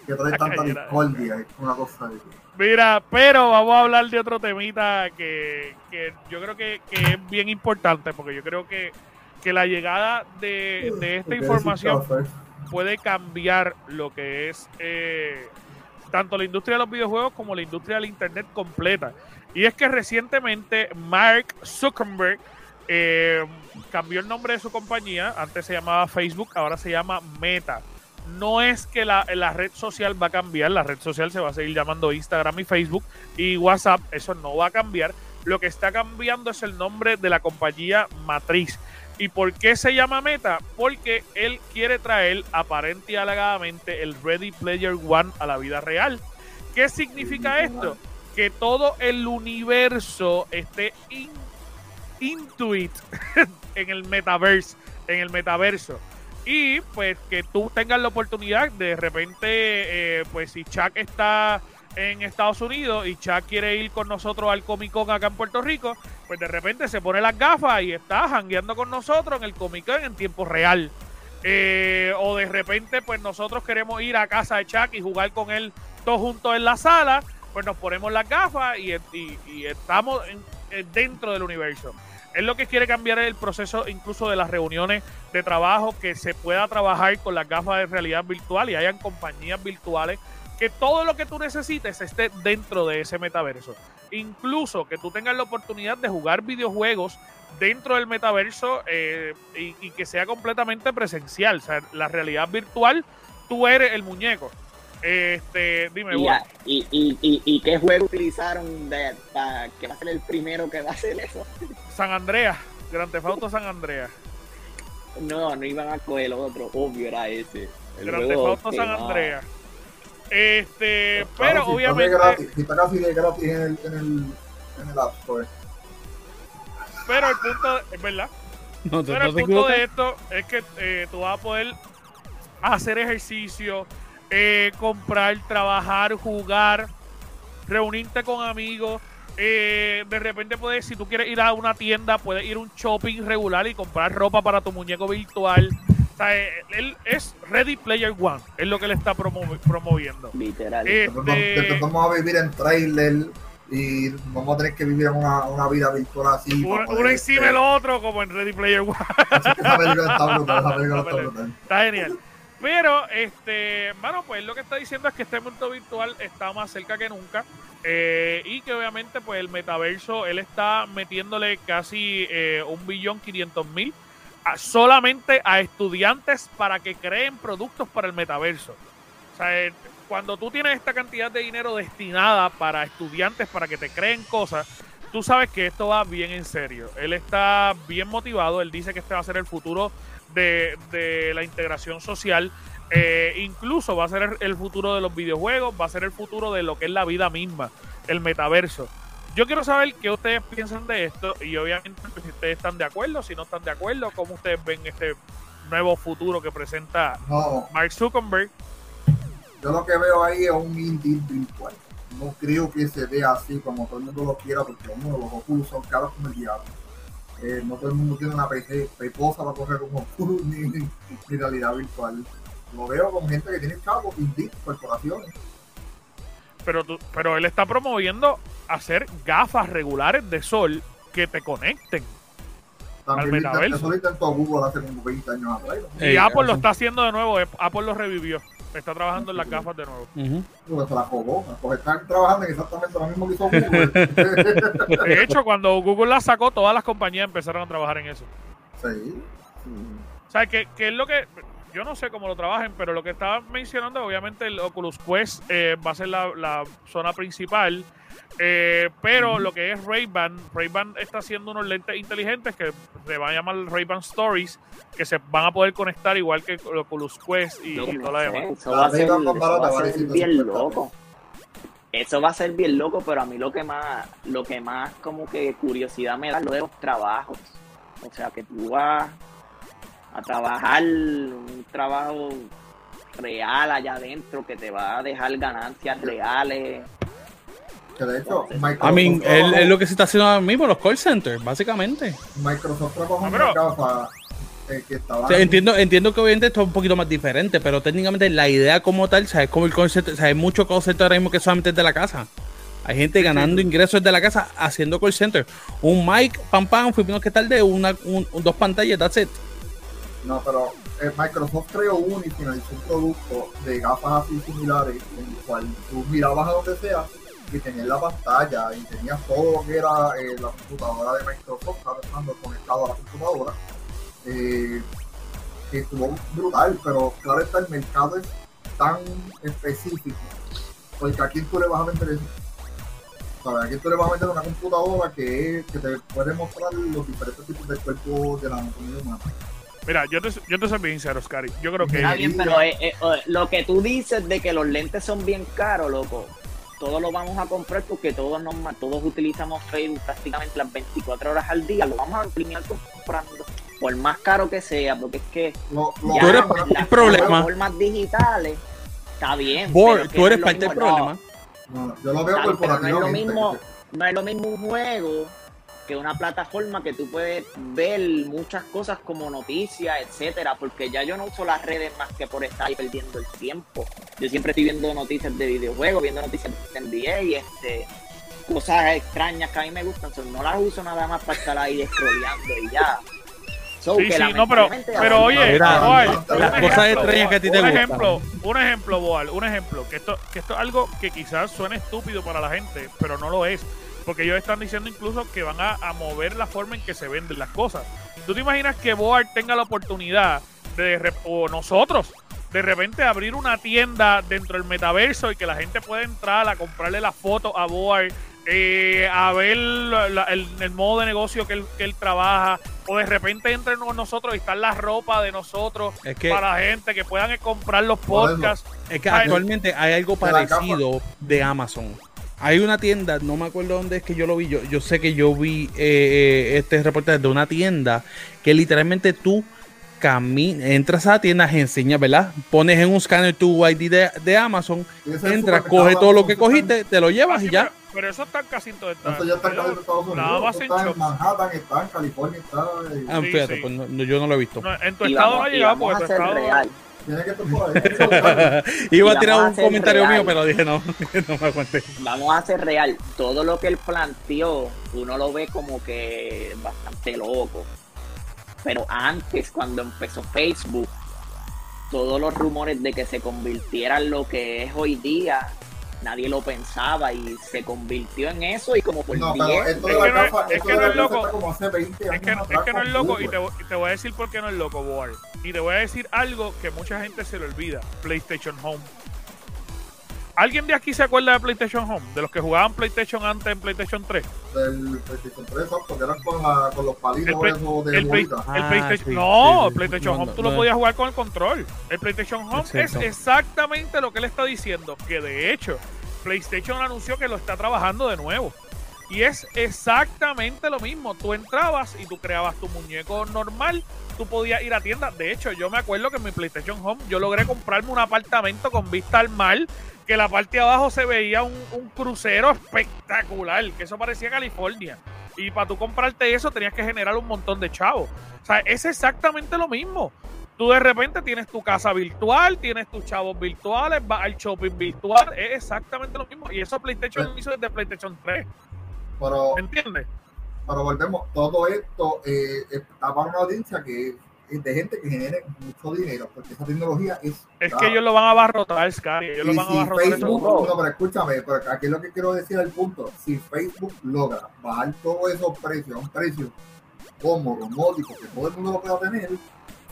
que trae tanta discordia, es una cosa de Mira, pero vamos a hablar de otro temita que, que yo creo que, que es bien importante, porque yo creo que, que la llegada de, de esta información. Puede cambiar lo que es eh, tanto la industria de los videojuegos como la industria del Internet completa. Y es que recientemente Mark Zuckerberg eh, cambió el nombre de su compañía, antes se llamaba Facebook, ahora se llama Meta. No es que la, la red social va a cambiar, la red social se va a seguir llamando Instagram y Facebook y WhatsApp, eso no va a cambiar. Lo que está cambiando es el nombre de la compañía matriz. ¿Y por qué se llama Meta? Porque él quiere traer aparente y alegadamente el Ready Player One a la vida real. ¿Qué significa esto? Que todo el universo esté in, intuit en el metaverse, en el metaverso. Y pues que tú tengas la oportunidad de repente, eh, pues si Chuck está en Estados Unidos y Chuck quiere ir con nosotros al Comic Con acá en Puerto Rico, pues de repente se pone las gafas y está jangueando con nosotros en el Comic Con en tiempo real. Eh, o de repente, pues nosotros queremos ir a casa de Chuck y jugar con él todos juntos en la sala, pues nos ponemos las gafas y, estamos en- en- dentro del universo. Es lo que quiere cambiar el proceso incluso de las reuniones de trabajo, que se pueda trabajar con las gafas de realidad virtual y hayan compañías virtuales que todo lo que tú necesites esté dentro de ese metaverso. Incluso que tú tengas la oportunidad de jugar videojuegos dentro del metaverso eh, y, y que sea completamente presencial. O sea, la realidad virtual, tú eres el muñeco. Este, dime, Y, a- y, y, y, y qué juego utilizaron de, para que va a ser el primero que va a hacer eso? San Andreas, Theft Auto San Andreas. No, no iban a coger otro, obvio era ese. El Grand Theft Auto San no. Andreas. Este, Claro, pero si está obviamente, gratis- si está casi de gratis en el, en el, en el App Store. pero el punto, es verdad, No te, pero no el punto de esto es que eh, tú vas a poder hacer ejercicio, eh, comprar, trabajar, jugar, reunirte con amigos. eh, de repente puedes, si tú quieres ir a una tienda, puedes ir a un shopping regular y comprar ropa para tu muñeco virtual. Sea, eh, él es Ready Player One, es lo que él está promo- promoviendo. Literal. Este- vamos a vivir en trailer y vamos a tener que vivir una, una vida virtual así. Uno, uno encima este, del otro, como en Ready Player One. Así que esa película está brutal, esa película está Está brutal. Está genial. pero, este, bueno, pues lo que está diciendo es que este mundo virtual está más cerca que nunca. eh, y que obviamente, pues el metaverso, él está metiéndole casi eh, un billón quinientos mil solamente a estudiantes para que creen productos para el metaverso. O sea, eh, cuando tú tienes esta cantidad de dinero destinada para estudiantes para que te creen cosas, tú sabes que esto va bien en serio. Él está bien motivado, él dice que este va a ser el futuro de, la integración social. Eh, incluso va a ser el futuro de los videojuegos, va a ser el futuro de lo que es la vida misma, el metaverso. Yo quiero saber qué ustedes piensan de esto y obviamente pues, si ustedes están de acuerdo, si no están de acuerdo, cómo ustedes ven este nuevo futuro que presenta No, Mark Zuckerberg. yo lo que veo ahí es un indie virtual. No creo que se vea así como todo el mundo lo quiera, porque uno, los Oculus son caros como el diablo. Eh, no todo el mundo tiene una PC peposa para coger un Oculus ni, ni realidad virtual. Lo veo con gente que tiene chavos, indie, corporaciones. Pero, tú- pero él está promoviendo hacer gafas regulares de sol que te conecten. También Al metaverso. eso Google hace como 20 años atrás. ¿no? Y Apple lo está haciendo de nuevo. Apple lo revivió. Está trabajando en las gafas de nuevo. Pues se la jugó. Pues están trabajando en exactamente lo mismo que hizo Google. De hecho, cuando Google la sacó, todas las compañías empezaron a trabajar en eso. sí. O sea, que, que es lo que. Yo no sé cómo lo trabajen, pero lo que estaba mencionando, obviamente, el Oculus Quest eh, va a ser la, la zona principal. eh, pero lo que es Ray-Ban, Ray-Ban está haciendo unos lentes inteligentes que se van a llamar Ray-Ban Stories, que se van a poder conectar igual que el Oculus Quest y, la sé, demás. Eso va a ser, eso va a ser 150 bien loco. Eso va a ser bien loco, pero a mí lo que más, lo que más como que curiosidad me da es lo de los trabajos. O sea, que tú vas a trabajar un trabajo real allá adentro que te va a dejar ganancias reales. Que de hecho, I Microsoft, mean, él, es lo que se está haciendo ahora mismo, los call centers, básicamente. Microsoft trabajó Ah, en casa eh, que estaba. O sea, entiendo, entiendo que obviamente esto es un poquito más diferente, pero técnicamente la idea como tal, ¿sabes? Como el concepto, o sea, hay mucho call center ahora mismo que solamente es de la casa. Hay gente ganando ingresos de la casa haciendo call center. Un mic, pam pam, fuimos que tal de una, un- un- dos pantallas, that's it. No, pero eh, Microsoft creó uno y finalizó un producto de gafas así similares, en el cual tú mirabas a donde sea y tenías la pantalla y tenías todo lo que era eh, la computadora de Microsoft, estando conectado a la computadora. Eh, que estuvo brutal, pero claro está, el mercado es tan específico, porque aquí tú le vas a vender eso. ¿Sabes? Aquí tú le vas a vender una computadora que, que te puede mostrar los diferentes tipos de cuerpo de la anatomía humana. Mira, yo te, yo te soy bien sincero, Scary. Yo creo que Está bien, pero eh, eh, eh, lo que tú dices de que los lentes son bien caros, loco, todos lo vamos a comprar porque todos nos, todos utilizamos Facebook prácticamente las 24 horas al día, lo vamos a terminar comprando, por más caro que sea, porque es que lo ya Tú eres parte del las problema. plataformas digitales, está bien. Tú no eres parte del no, problema. no, yo lo veo Está bien, pero no es lo mismo, no es lo mismo un juego que una plataforma que tú puedes ver muchas cosas como noticias, etcétera, porque ya yo no uso las redes más que por estar ahí perdiendo el tiempo. Yo siempre estoy viendo noticias de videojuegos, viendo noticias de NBA y este cosas extrañas que a mí me gustan, so, no las uso nada más para estar ahí scrolleando y ya. So, Sí, sí, no, pero, pero oye, Boal, las cosas extrañas que a ti te un gustan. ejemplo, un ejemplo, Boal, un ejemplo, que esto, que esto es algo que quizás suene estúpido para la gente, pero no lo es, porque ellos están diciendo incluso que van a, a mover la forma en que se venden las cosas. ¿Tú te imaginas que Boal tenga la oportunidad de, o nosotros, de repente abrir una tienda dentro del metaverso y que la gente pueda entrar a comprarle la foto a Boal, eh, a ver la- la- el, el modo de negocio que él, que él trabaja, o de repente entren con nosotros y está la ropa de nosotros Es que, para la gente que puedan comprar los podcasts. es que actualmente hay algo parecido de Amazon. Hay una tienda, no me acuerdo dónde es que yo lo vi. Yo, yo sé que yo vi eh, eh, este reportaje de una tienda que literalmente tú caminas, entras a la tienda, enseñas, ¿verdad? Pones en un scanner tu ID de, de Amazon, entras, coge todo lo que cogiste, te lo llevas Ah, sí, y ya. Pero, pero eso está casi en todo Eso ya está en Estados Unidos. Nada más en está en. Manhattan, está en California, está. y- Ah, Sí, fíjate, sí. pues no- yo no lo he visto. No, en tu y estado vamos, no ha y llegado vamos porque a tu ser estado. real. Que. Iba a tirar vamos a un ser comentario real. mío, pero dije no, no me aguanté. vamos a ser real. Todo lo que él planteó, uno lo ve como que bastante loco. Pero antes, cuando empezó Facebook, todos los rumores de que se convirtiera en lo que es hoy día, nadie lo pensaba y se convirtió en eso y como por No, 10, pero esto de Es la que no- es que no es loco. está como hace 20 años Es que, no es loco y te, voy a decir por qué no es loco, Boar. Y te voy a decir algo que mucha gente se le olvida. PlayStation Home. ¿Alguien de aquí se acuerda de PlayStation Home? De los que jugaban PlayStation antes en PlayStation 3. del PlayStation 3, exacto, que eran con, la, con los palitos El play- esos de El, Play-. Ah, el PlayStation, sí, no, sí, el sí. PlayStation Home no, tú lo no. podías jugar con el control. El PlayStation Home Es exactamente lo que él está diciendo. Que de hecho, PlayStation anunció que lo está trabajando de nuevo. Y es exactamente lo mismo. Tú entrabas y tú creabas tu muñeco normal. Tú podías ir a tiendas. De hecho, yo me acuerdo que en mi PlayStation Home yo logré comprarme un apartamento con vista al mar. Que la parte de abajo se veía un, un crucero espectacular. Que eso parecía California. Y para tú comprarte eso tenías que generar un montón de chavos. O sea, es exactamente lo mismo. Tú de repente tienes tu casa virtual, tienes tus chavos virtuales, vas al shopping virtual. Es exactamente lo mismo. Y eso PlayStation lo hizo desde PlayStation 3. Pero, ¿Me entiendes? pero volvemos, todo esto eh, está para una audiencia que es de gente que genere mucho dinero, porque esa tecnología es. Es que ellos lo van a abarrotar, Scary. Ellos lo Y a si abarrotar. Facebook, no, pero escúchame, pero aquí lo que quiero decir es el punto. Si Facebook logra bajar todos esos precios a un precio cómodo, módico, que todo el mundo lo pueda tener,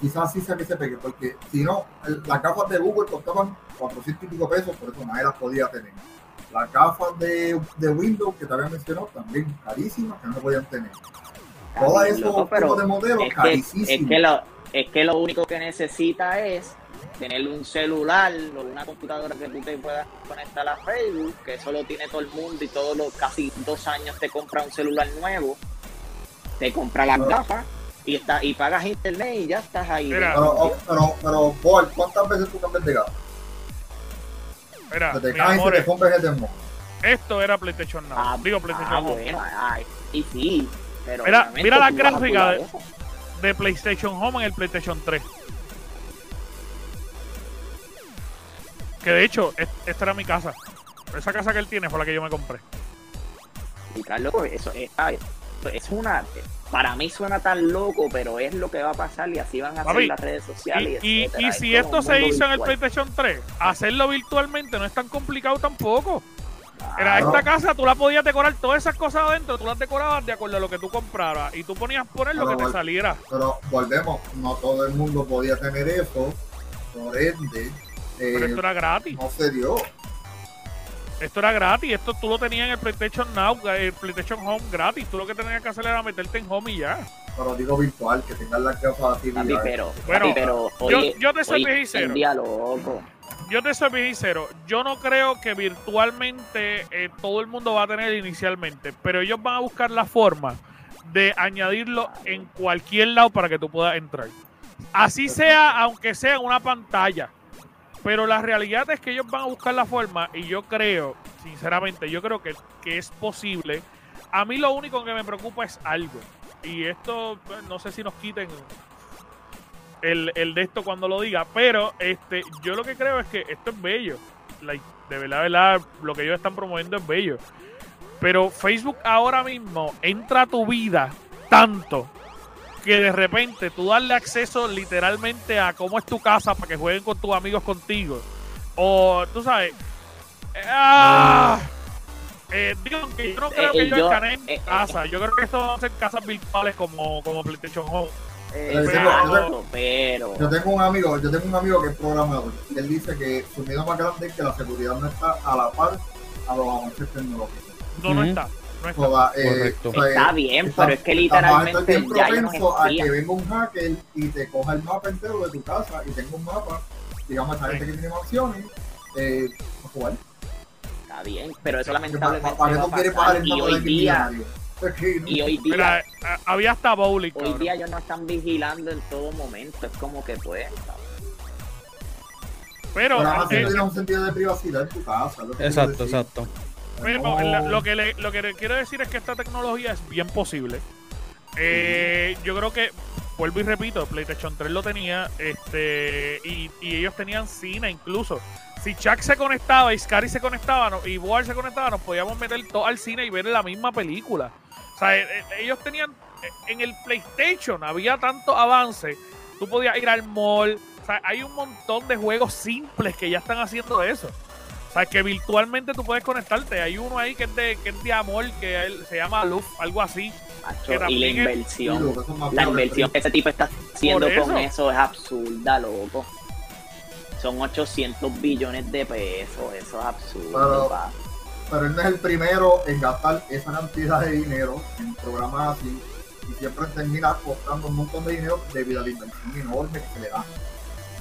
quizás sí sea que se pegue, porque si no, las gafas de Google costaban 400 y pico pesos, por eso nadie las podía tener. Las gafas de, de Windows, que te había mencionado, también carísimas, que no podían tener. Todos esos pero tipos de modelos, es que, carísimos. es, que lo, es que lo único que necesita es tener un celular o una computadora que tú te puedas conectar a Facebook, que eso lo tiene todo el mundo y todos los casi dos años te compra un celular nuevo, te compra las Pero- gafas y está y pagas internet y ya estás ahí. Mira, Pero, oh, pero, pero, Paul, ¿cuántas veces tú cambias de gafas? Mira, te mis te esto era PlayStation Now. Ah, Digo PlayStation ah, Home. bueno, ay, y sí, pero Mira- mira la gráfica de- PlayStation Home en el PlayStation 3. Que de hecho, es- esta era mi casa. Esa casa que él tiene fue la que yo me compré. Y tal, loco, eso es, ay, es una. Para mí suena tan loco, pero es lo que va a pasar y así van a Papi, ser las redes sociales. Y, y- si esto se hizo en el. PlayStation 3, hacerlo virtualmente no es tan complicado tampoco. Era Claro. esta casa, tú la podías decorar todas esas cosas adentro, tú las decorabas de acuerdo a lo que tú compraras y tú ponías poner lo Pero que te saliera. Pero volvemos, no todo el mundo podía tener eso, por ende, Pero eh, esto era gratis. no se dio. Esto era gratis. Esto tú lo tenías en el PlayStation Now, el PlayStation Home gratis. Tú lo que tenías que hacer era meterte en Home y ya. Pero digo virtual, que tengan las gafas así. Papi, pero, Bueno, papi, pero yo- oye, yo te soy sincero. Yo te soy sincero, yo no creo que virtualmente eh, todo el mundo va a tener inicialmente, pero ellos van a buscar la forma de añadirlo en cualquier lado para que tú puedas entrar. Así sea, aunque sea en una pantalla. Pero la realidad es que ellos van a buscar la forma y yo creo, sinceramente, yo creo que, que es posible. A mí lo único que me preocupa es algo. Y esto, no sé si nos quiten el, el de esto cuando lo diga, pero este yo lo que creo es que esto es bello. De verdad, de verdad, lo que ellos están promoviendo es bello. Pero Facebook ahora mismo entra a tu vida tanto que de repente tú darle acceso literalmente a cómo es tu casa para que jueguen con tus amigos contigo. O tú sabes. ¡ah! Eh, digo que yo no creo Eh, que eh, ellos yo- escaneen eh, eh, casa. Yo creo que esto van a ser casas virtuales como, como PlayStation Home. Pero-. Yo tengo un amigo, yo tengo un amigo que es programador. Y él dice que su miedo más grande es que la seguridad no está a la par a los avances tecnológicos. No, no está. No está. Toda, eh, sea, Está bien, está- pero es que literalmente está bien ya propenso a que venga un hacker y te coja el mapa entero de tu casa y tenga un mapa, digamos, esa gente que tiene mansiones, eh, a jugar. Está bien, pero eso ¿Para, lamentablemente para qué va tú a quieres pagar pasar. el Y mapa hoy de día, millonario? Es que, y hoy día, Mira, a- había hasta bowling. hoy cabrón. día ellos no están vigilando en todo momento. Es como que pues. Pero, pero eh, tienes un sentido de privacidad en tu casa. Exacto, exacto. Pero la- lo, que le, lo que le quiero decir es que esta tecnología es bien posible. Eh, yo creo que, vuelvo y repito, PlayStation 3 lo tenía este y, y ellos tenían cine incluso. Si Chuck se conectaba y Scary se conectaba no- y Boar se conectaba, nos podíamos meter todo al cine y ver la misma película. O sea, eh, eh, ellos tenían, en el PlayStation había tanto avance, tú podías ir al mall, o sea, hay un montón de juegos simples que ya están haciendo eso. O sea, que virtualmente tú puedes conectarte. Hay uno ahí que es de, que es de amor, que él- se llama Luz, algo así. Macho, que y la inversión. es La inversión que ese tipo está haciendo con eso. es absurda, loco. Son 800 billones de pesos, eso es absurdo. Pero- pero él no es el primero en gastar esa cantidad de dinero en programas así y siempre termina costando un montón de dinero debido a la inversión enorme que se le da.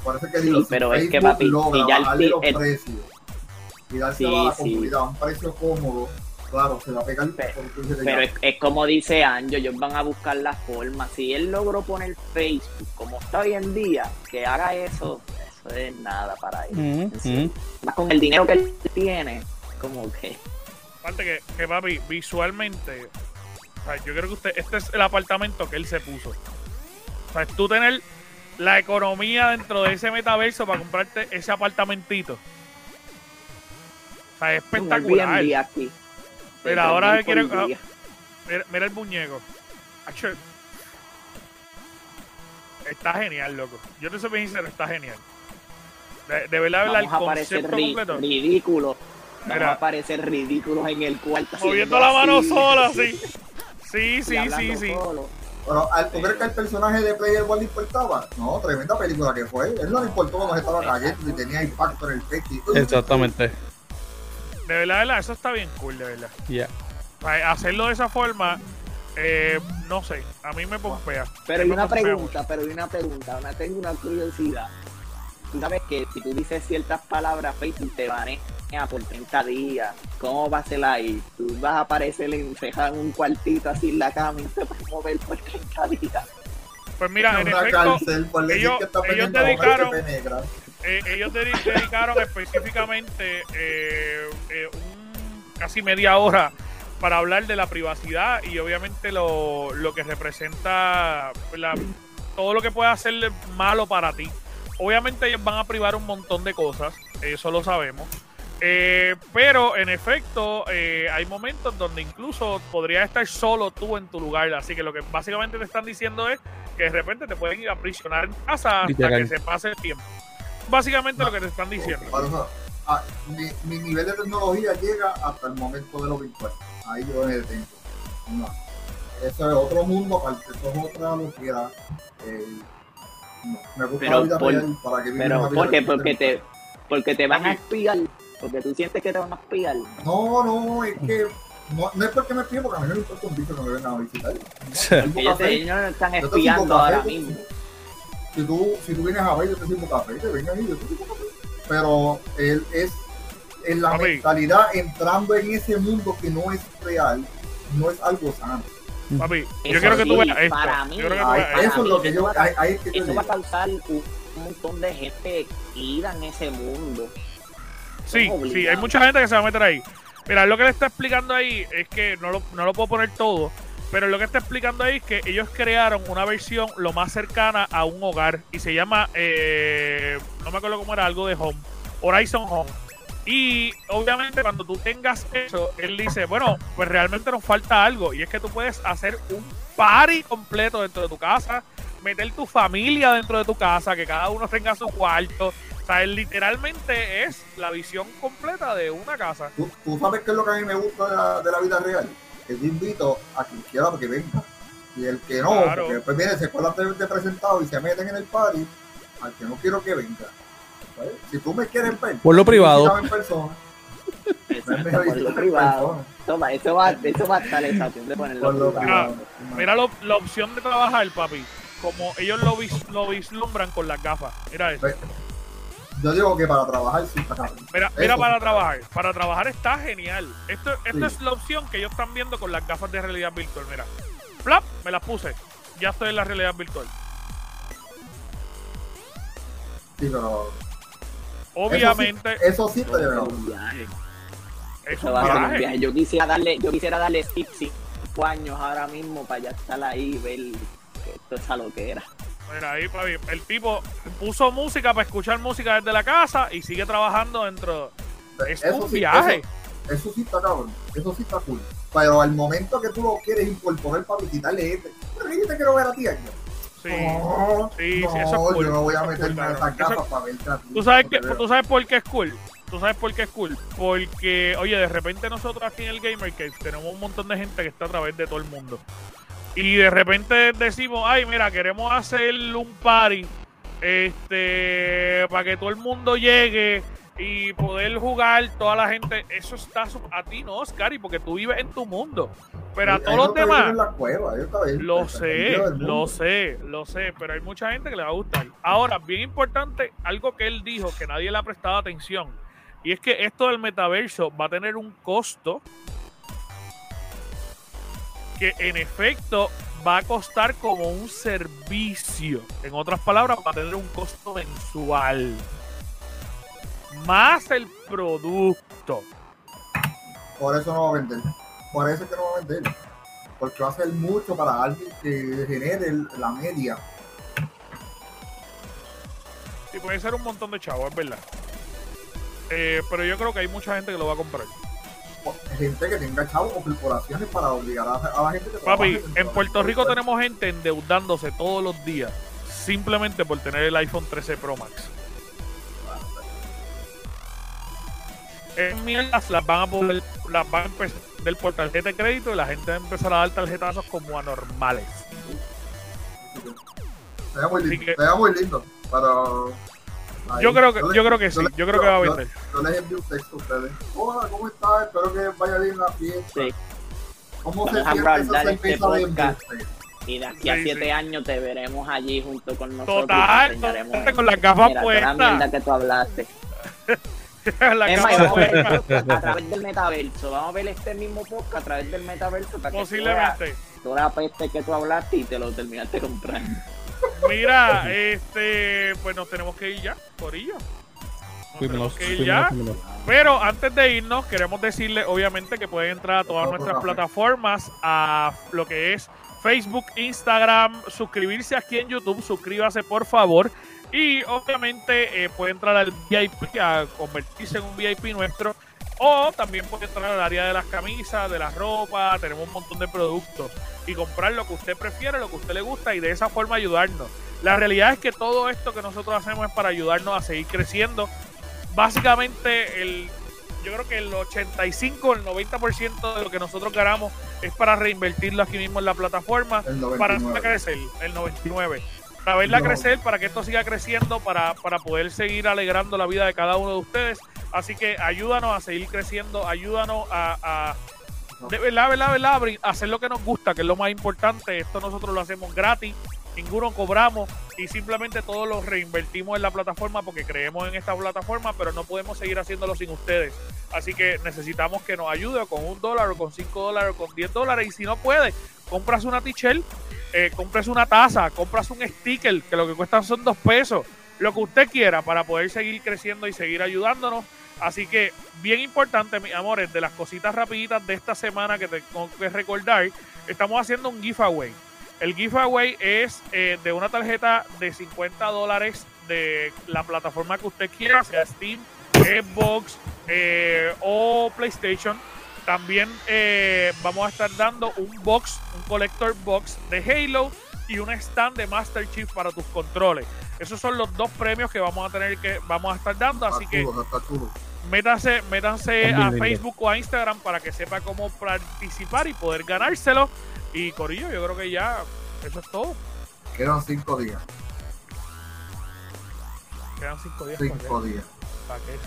Por eso es que Sí, digo, si pero es que, papi, logra si ya el los el- precios y dárselo a la Sí, sí. comunidad a un precio cómodo, claro, se va a pegar Pe- como tú dices, Pero ya. es, es como dice Anjo, ellos van a buscar la forma. Si él logró poner Facebook como está hoy en día, que haga eso, eso es nada para él. Serio. ujú. Más con el dinero que él tiene, como que... Aparte que, que papi, visualmente, o sea, yo creo que usted, este es el apartamento que él se puso. O sea, tú tener la economía dentro de ese metaverso para comprarte ese apartamentito. O sea, es Un espectacular. Aquí. Pero ahora Airbnb quiere- día. Mira, mira el muñeco. Está genial, loco. Yo te soy bien sincero, está genial. De, de verdad, verdad, el Vamos a parecer concepto ri- completo. ridículos. Vamos Mira. a parecer ridículos en el cuarto. Moviendo la mano así, sola, así. Sí, sí, sí, sí. solo. Pero al tú crees que el personaje de Player One le importaba, no, tremenda película que fue. Él no le importó cuando se estaba cayendo y tenía impacto en el y- Exactamente. De verdad, verdad, eso está bien cool, de verdad. Ya. Hacerlo de esa forma, eh, no sé, a mí me pompea. Pero hay una pregunta, pero hay una pregunta, una, tengo una curiosidad. Tú sabes que si tú dices ciertas palabras, Facebook te banea por 30 días. ¿Cómo va a ser ahí? Tú vas a aparecer encejado en un cuartito así en la cama y te vas a mover por 30 días. Pues mira, en efecto, ellos- ellos dedicaron-. Eh, ellos dedi- dedicaron específicamente eh, eh, un- casi media hora para hablar de la privacidad y obviamente lo, lo que representa la- todo lo que puede hacerle malo para ti. Obviamente ellos van a privar un montón de cosas, eso lo sabemos. Eh, pero en efecto, eh, hay momentos donde incluso podrías estar solo tú en tu lugar. Así que lo que básicamente te están diciendo es que de repente te pueden ir a aprisionar en casa hasta Literal. que se pase el tiempo. Básicamente lo que te están diciendo. Por eso, ah, mi, mi nivel de tecnología llega hasta el momento de lo virtual. Ahí yo me detengo. No. Eso es otro mundo, aparte, eso es otra locura. Eh, no. Me gusta Pero la vida por- real para que viva Pero una vida ¿por qué? real. Porque te, porque te van a espiar. Porque tú sientes que te van a espiar. No, no, es que no, no es porque me piden, porque a mí no me importa un bicho que me vengan a visitar. Sirvo Ellos, te- ellos no están espiando ahora mismo. Si tú, si tú vienes a ver, yo te sirvo café, te vengan ahí, yo te sirvo café. Pero él es en la Papi. mentalidad entrando en ese mundo que no es real, no es algo sano. Papi, yo Eso quiero que tú veas esto. para mí, que eso es lo que yo, que Eso va a causar un montón de gente ida en ese mundo. Sí, sí, hay mucha gente que se va a meter ahí. Mira, lo que le está explicando ahí es que no lo, no lo puedo poner todo, pero lo que está explicando ahí es que ellos crearon una versión lo más cercana a un hogar y se llama, eh, no me acuerdo cómo era, algo de Home, Horizon Home. Y obviamente cuando tú tengas eso, él dice, bueno, pues realmente nos falta algo y es que tú puedes hacer un party completo dentro de tu casa, meter tu familia dentro de tu casa, que cada uno tenga su cuarto. O sea, él literalmente es la visión completa de una casa. ¿Tú, sabes qué es lo que a mí me gusta de la vida real. Que yo invito a quien quiera que venga. Y el que no, Claro. porque después viene, se de, de presentado y se meten en el party, al que no quiero que venga. ¿sabes? Si tú me quieres ver, Por lo privado. visítame en persona. Exacto, por lo privado. Toma, eso va, eso va a estar esa opción de ponerlo Por lo privado. privado. Mira lo- la opción de trabajar, papi. Como ellos lo, vis- lo vislumbran con las gafas. Mira eso. Yo digo que para trabajar sí está cabrón. Mira, mira Eso. para trabajar. Para trabajar está genial. Esto, esto Sí. es la opción que ellos están viendo con las gafas de realidad virtual. Mira. Flap, me las puse. Ya estoy en la realidad virtual. Sí, pero Obviamente, eso sí viaje. es Eso va a ser un viaje. viaje. Yo quisiera darle, yo quisiera darle skip cinco años ahora mismo para ya estar ahí y ver esto es a lo que era. Mira, ahí, papi, el tipo puso música para escuchar música desde la casa y sigue trabajando dentro. Es Eso un sí, viaje. Eso, eso sí está cabrón. Eso sí está cool. Pero al momento que tú lo quieres incorporar para visitarle este, yo te quiero ver a ti aquí. Sí. No, Sí, sí, no, eso es cool, yo no voy a meterme en esas gafas para ver gratis, ¿Tú sabes, que, ¿Tú sabes por qué es cool? ¿Tú sabes por qué es cool? Porque, oye, de repente nosotros aquí en el Gamer Cave tenemos un montón de gente que está a través de todo el mundo. Y de repente decimos, ay, mira, queremos hacer un party este, para que todo el mundo llegue y poder jugar toda la gente. Eso está a ti, no, Oscar, porque tú vives en tu mundo. Pero a todos los demás. Lo sé, lo sé, lo sé, pero hay mucha gente que le va a gustar. Ahora, bien importante, algo que él dijo que nadie le ha prestado atención, y es que esto del metaverso va a tener un costo que en efecto va a costar como un servicio. En otras palabras, va a tener un costo mensual. Más el producto. Por eso no va a vender. Por eso es que no va a vender. Porque va a ser mucho para alguien que genere la media. Y puede ser un montón de chavos, es verdad. Eh, pero yo creo que hay mucha gente que lo va a comprar. Gente que tenga chavos o corporaciones para obligar a, a la gente que Papi, en Puerto Rico tenemos gente endeudándose todos los días simplemente por tener el iPhone 13 Pro Max. En mierdas las van a poder, las van a empezar vender por tarjeta de crédito y la gente va a empezar a dar tarjetazos como anormales. Se ve muy lindo. que- Se ve muy lindo. Pero. Yo creo que, yo creo que sí, yo creo que va a vender. Yo les envío un texto a ustedes. Hola, ¿cómo estás? Espero que vaya bien la fiesta. Sí. ¿Cómo se Vamos a siente esa guardar este cerveza de podcast. embuste? Y de aquí a Sí, siete sí. años te veremos allí junto con nosotros. y Total, total, con las gafas Mira, toda la puestas. mierda que tú hablaste. Las Es más, vamos a ver a través del metaverso. Vamos a ver este mismo podcast a través del metaverso para que Posiblemente. toda la peste que tú hablaste y te lo terminaste comprando. Mira, este, pues nos tenemos que ir ya, Corillo. Nos que ir ya. Pero antes de irnos, queremos decirle, obviamente, que pueden entrar a todas nuestras plataformas, a lo que es Facebook, Instagram, suscribirse aquí en YouTube, suscríbase por favor. Y obviamente eh, puede entrar al VIP, a convertirse en un VIP nuestro. O también puede entrar al área de las camisas, de la ropa, tenemos un montón de productos. Y comprar lo que usted prefiere, lo que usted le gusta y de esa forma ayudarnos. La realidad es que todo esto que nosotros hacemos es para ayudarnos a seguir creciendo. Básicamente, el, yo creo que el 85 o el 90% de lo que nosotros ganamos es para reinvertirlo aquí mismo en la plataforma para 99. verla crecer, el 99. Para verla No. crecer, para que esto siga creciendo, para, para poder seguir alegrando la vida de cada uno de ustedes. Así que ayúdanos a seguir creciendo, ayúdanos a, a de verdad, verdad, verdad, hacer lo que nos gusta, que es lo más importante. Esto nosotros lo hacemos gratis, ninguno cobramos y simplemente todos lo reinvertimos en la plataforma porque creemos en esta plataforma, pero no podemos seguir haciéndolo sin ustedes. Así que necesitamos que nos ayude con un dólar o con cinco dólares o con 10 dólares. Y si no puede, compras una t-shirt, eh, compras una taza, compras un sticker, que lo que cuestan son dos pesos. Lo que usted quiera para poder seguir creciendo y seguir ayudándonos. Así que, bien importante, mis amores, de las cositas rapiditas de esta semana que tengo que recordar, estamos haciendo un giveaway. El giveaway es eh, de una tarjeta de 50 dólares de la plataforma que usted quiera, sea Steam, Xbox eh, o PlayStation. También eh, vamos a estar dando un box, un collector box de Halo y un stand de Master Chief para tus controles. Esos son los dos premios que vamos a tener que vamos a estar dando, así que métanse, métanse a. Facebook o a Instagram para que sepa cómo participar y poder ganárselo. Y Corillo, yo creo que ya eso es todo. Quedan cinco días. Quedan cinco días. ¿Para Cinco días. ¿Para qué?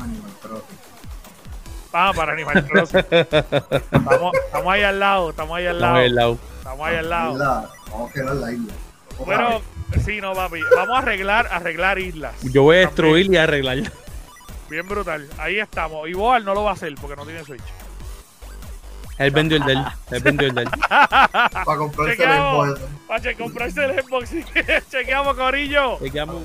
Animal Crossing. Ah, para Animal Crossing. estamos, estamos ahí al lado, estamos ahí al Estamos ahí al lado. lado. Estamos ahí al lado. Vamos a quedar la isla. Bueno, sí, no, papi. Vamos a arreglar, arreglar islas. Yo voy a También. destruir y arreglar. Bien brutal. Ahí estamos. Y Boal no lo va a hacer porque no tiene Switch. Él vendió el del. Él vendió el del. Para comprarse el Chequeamos. Xbox. Pache, comprarse el Xbox. Chequeamos, Corillo. Llegamos.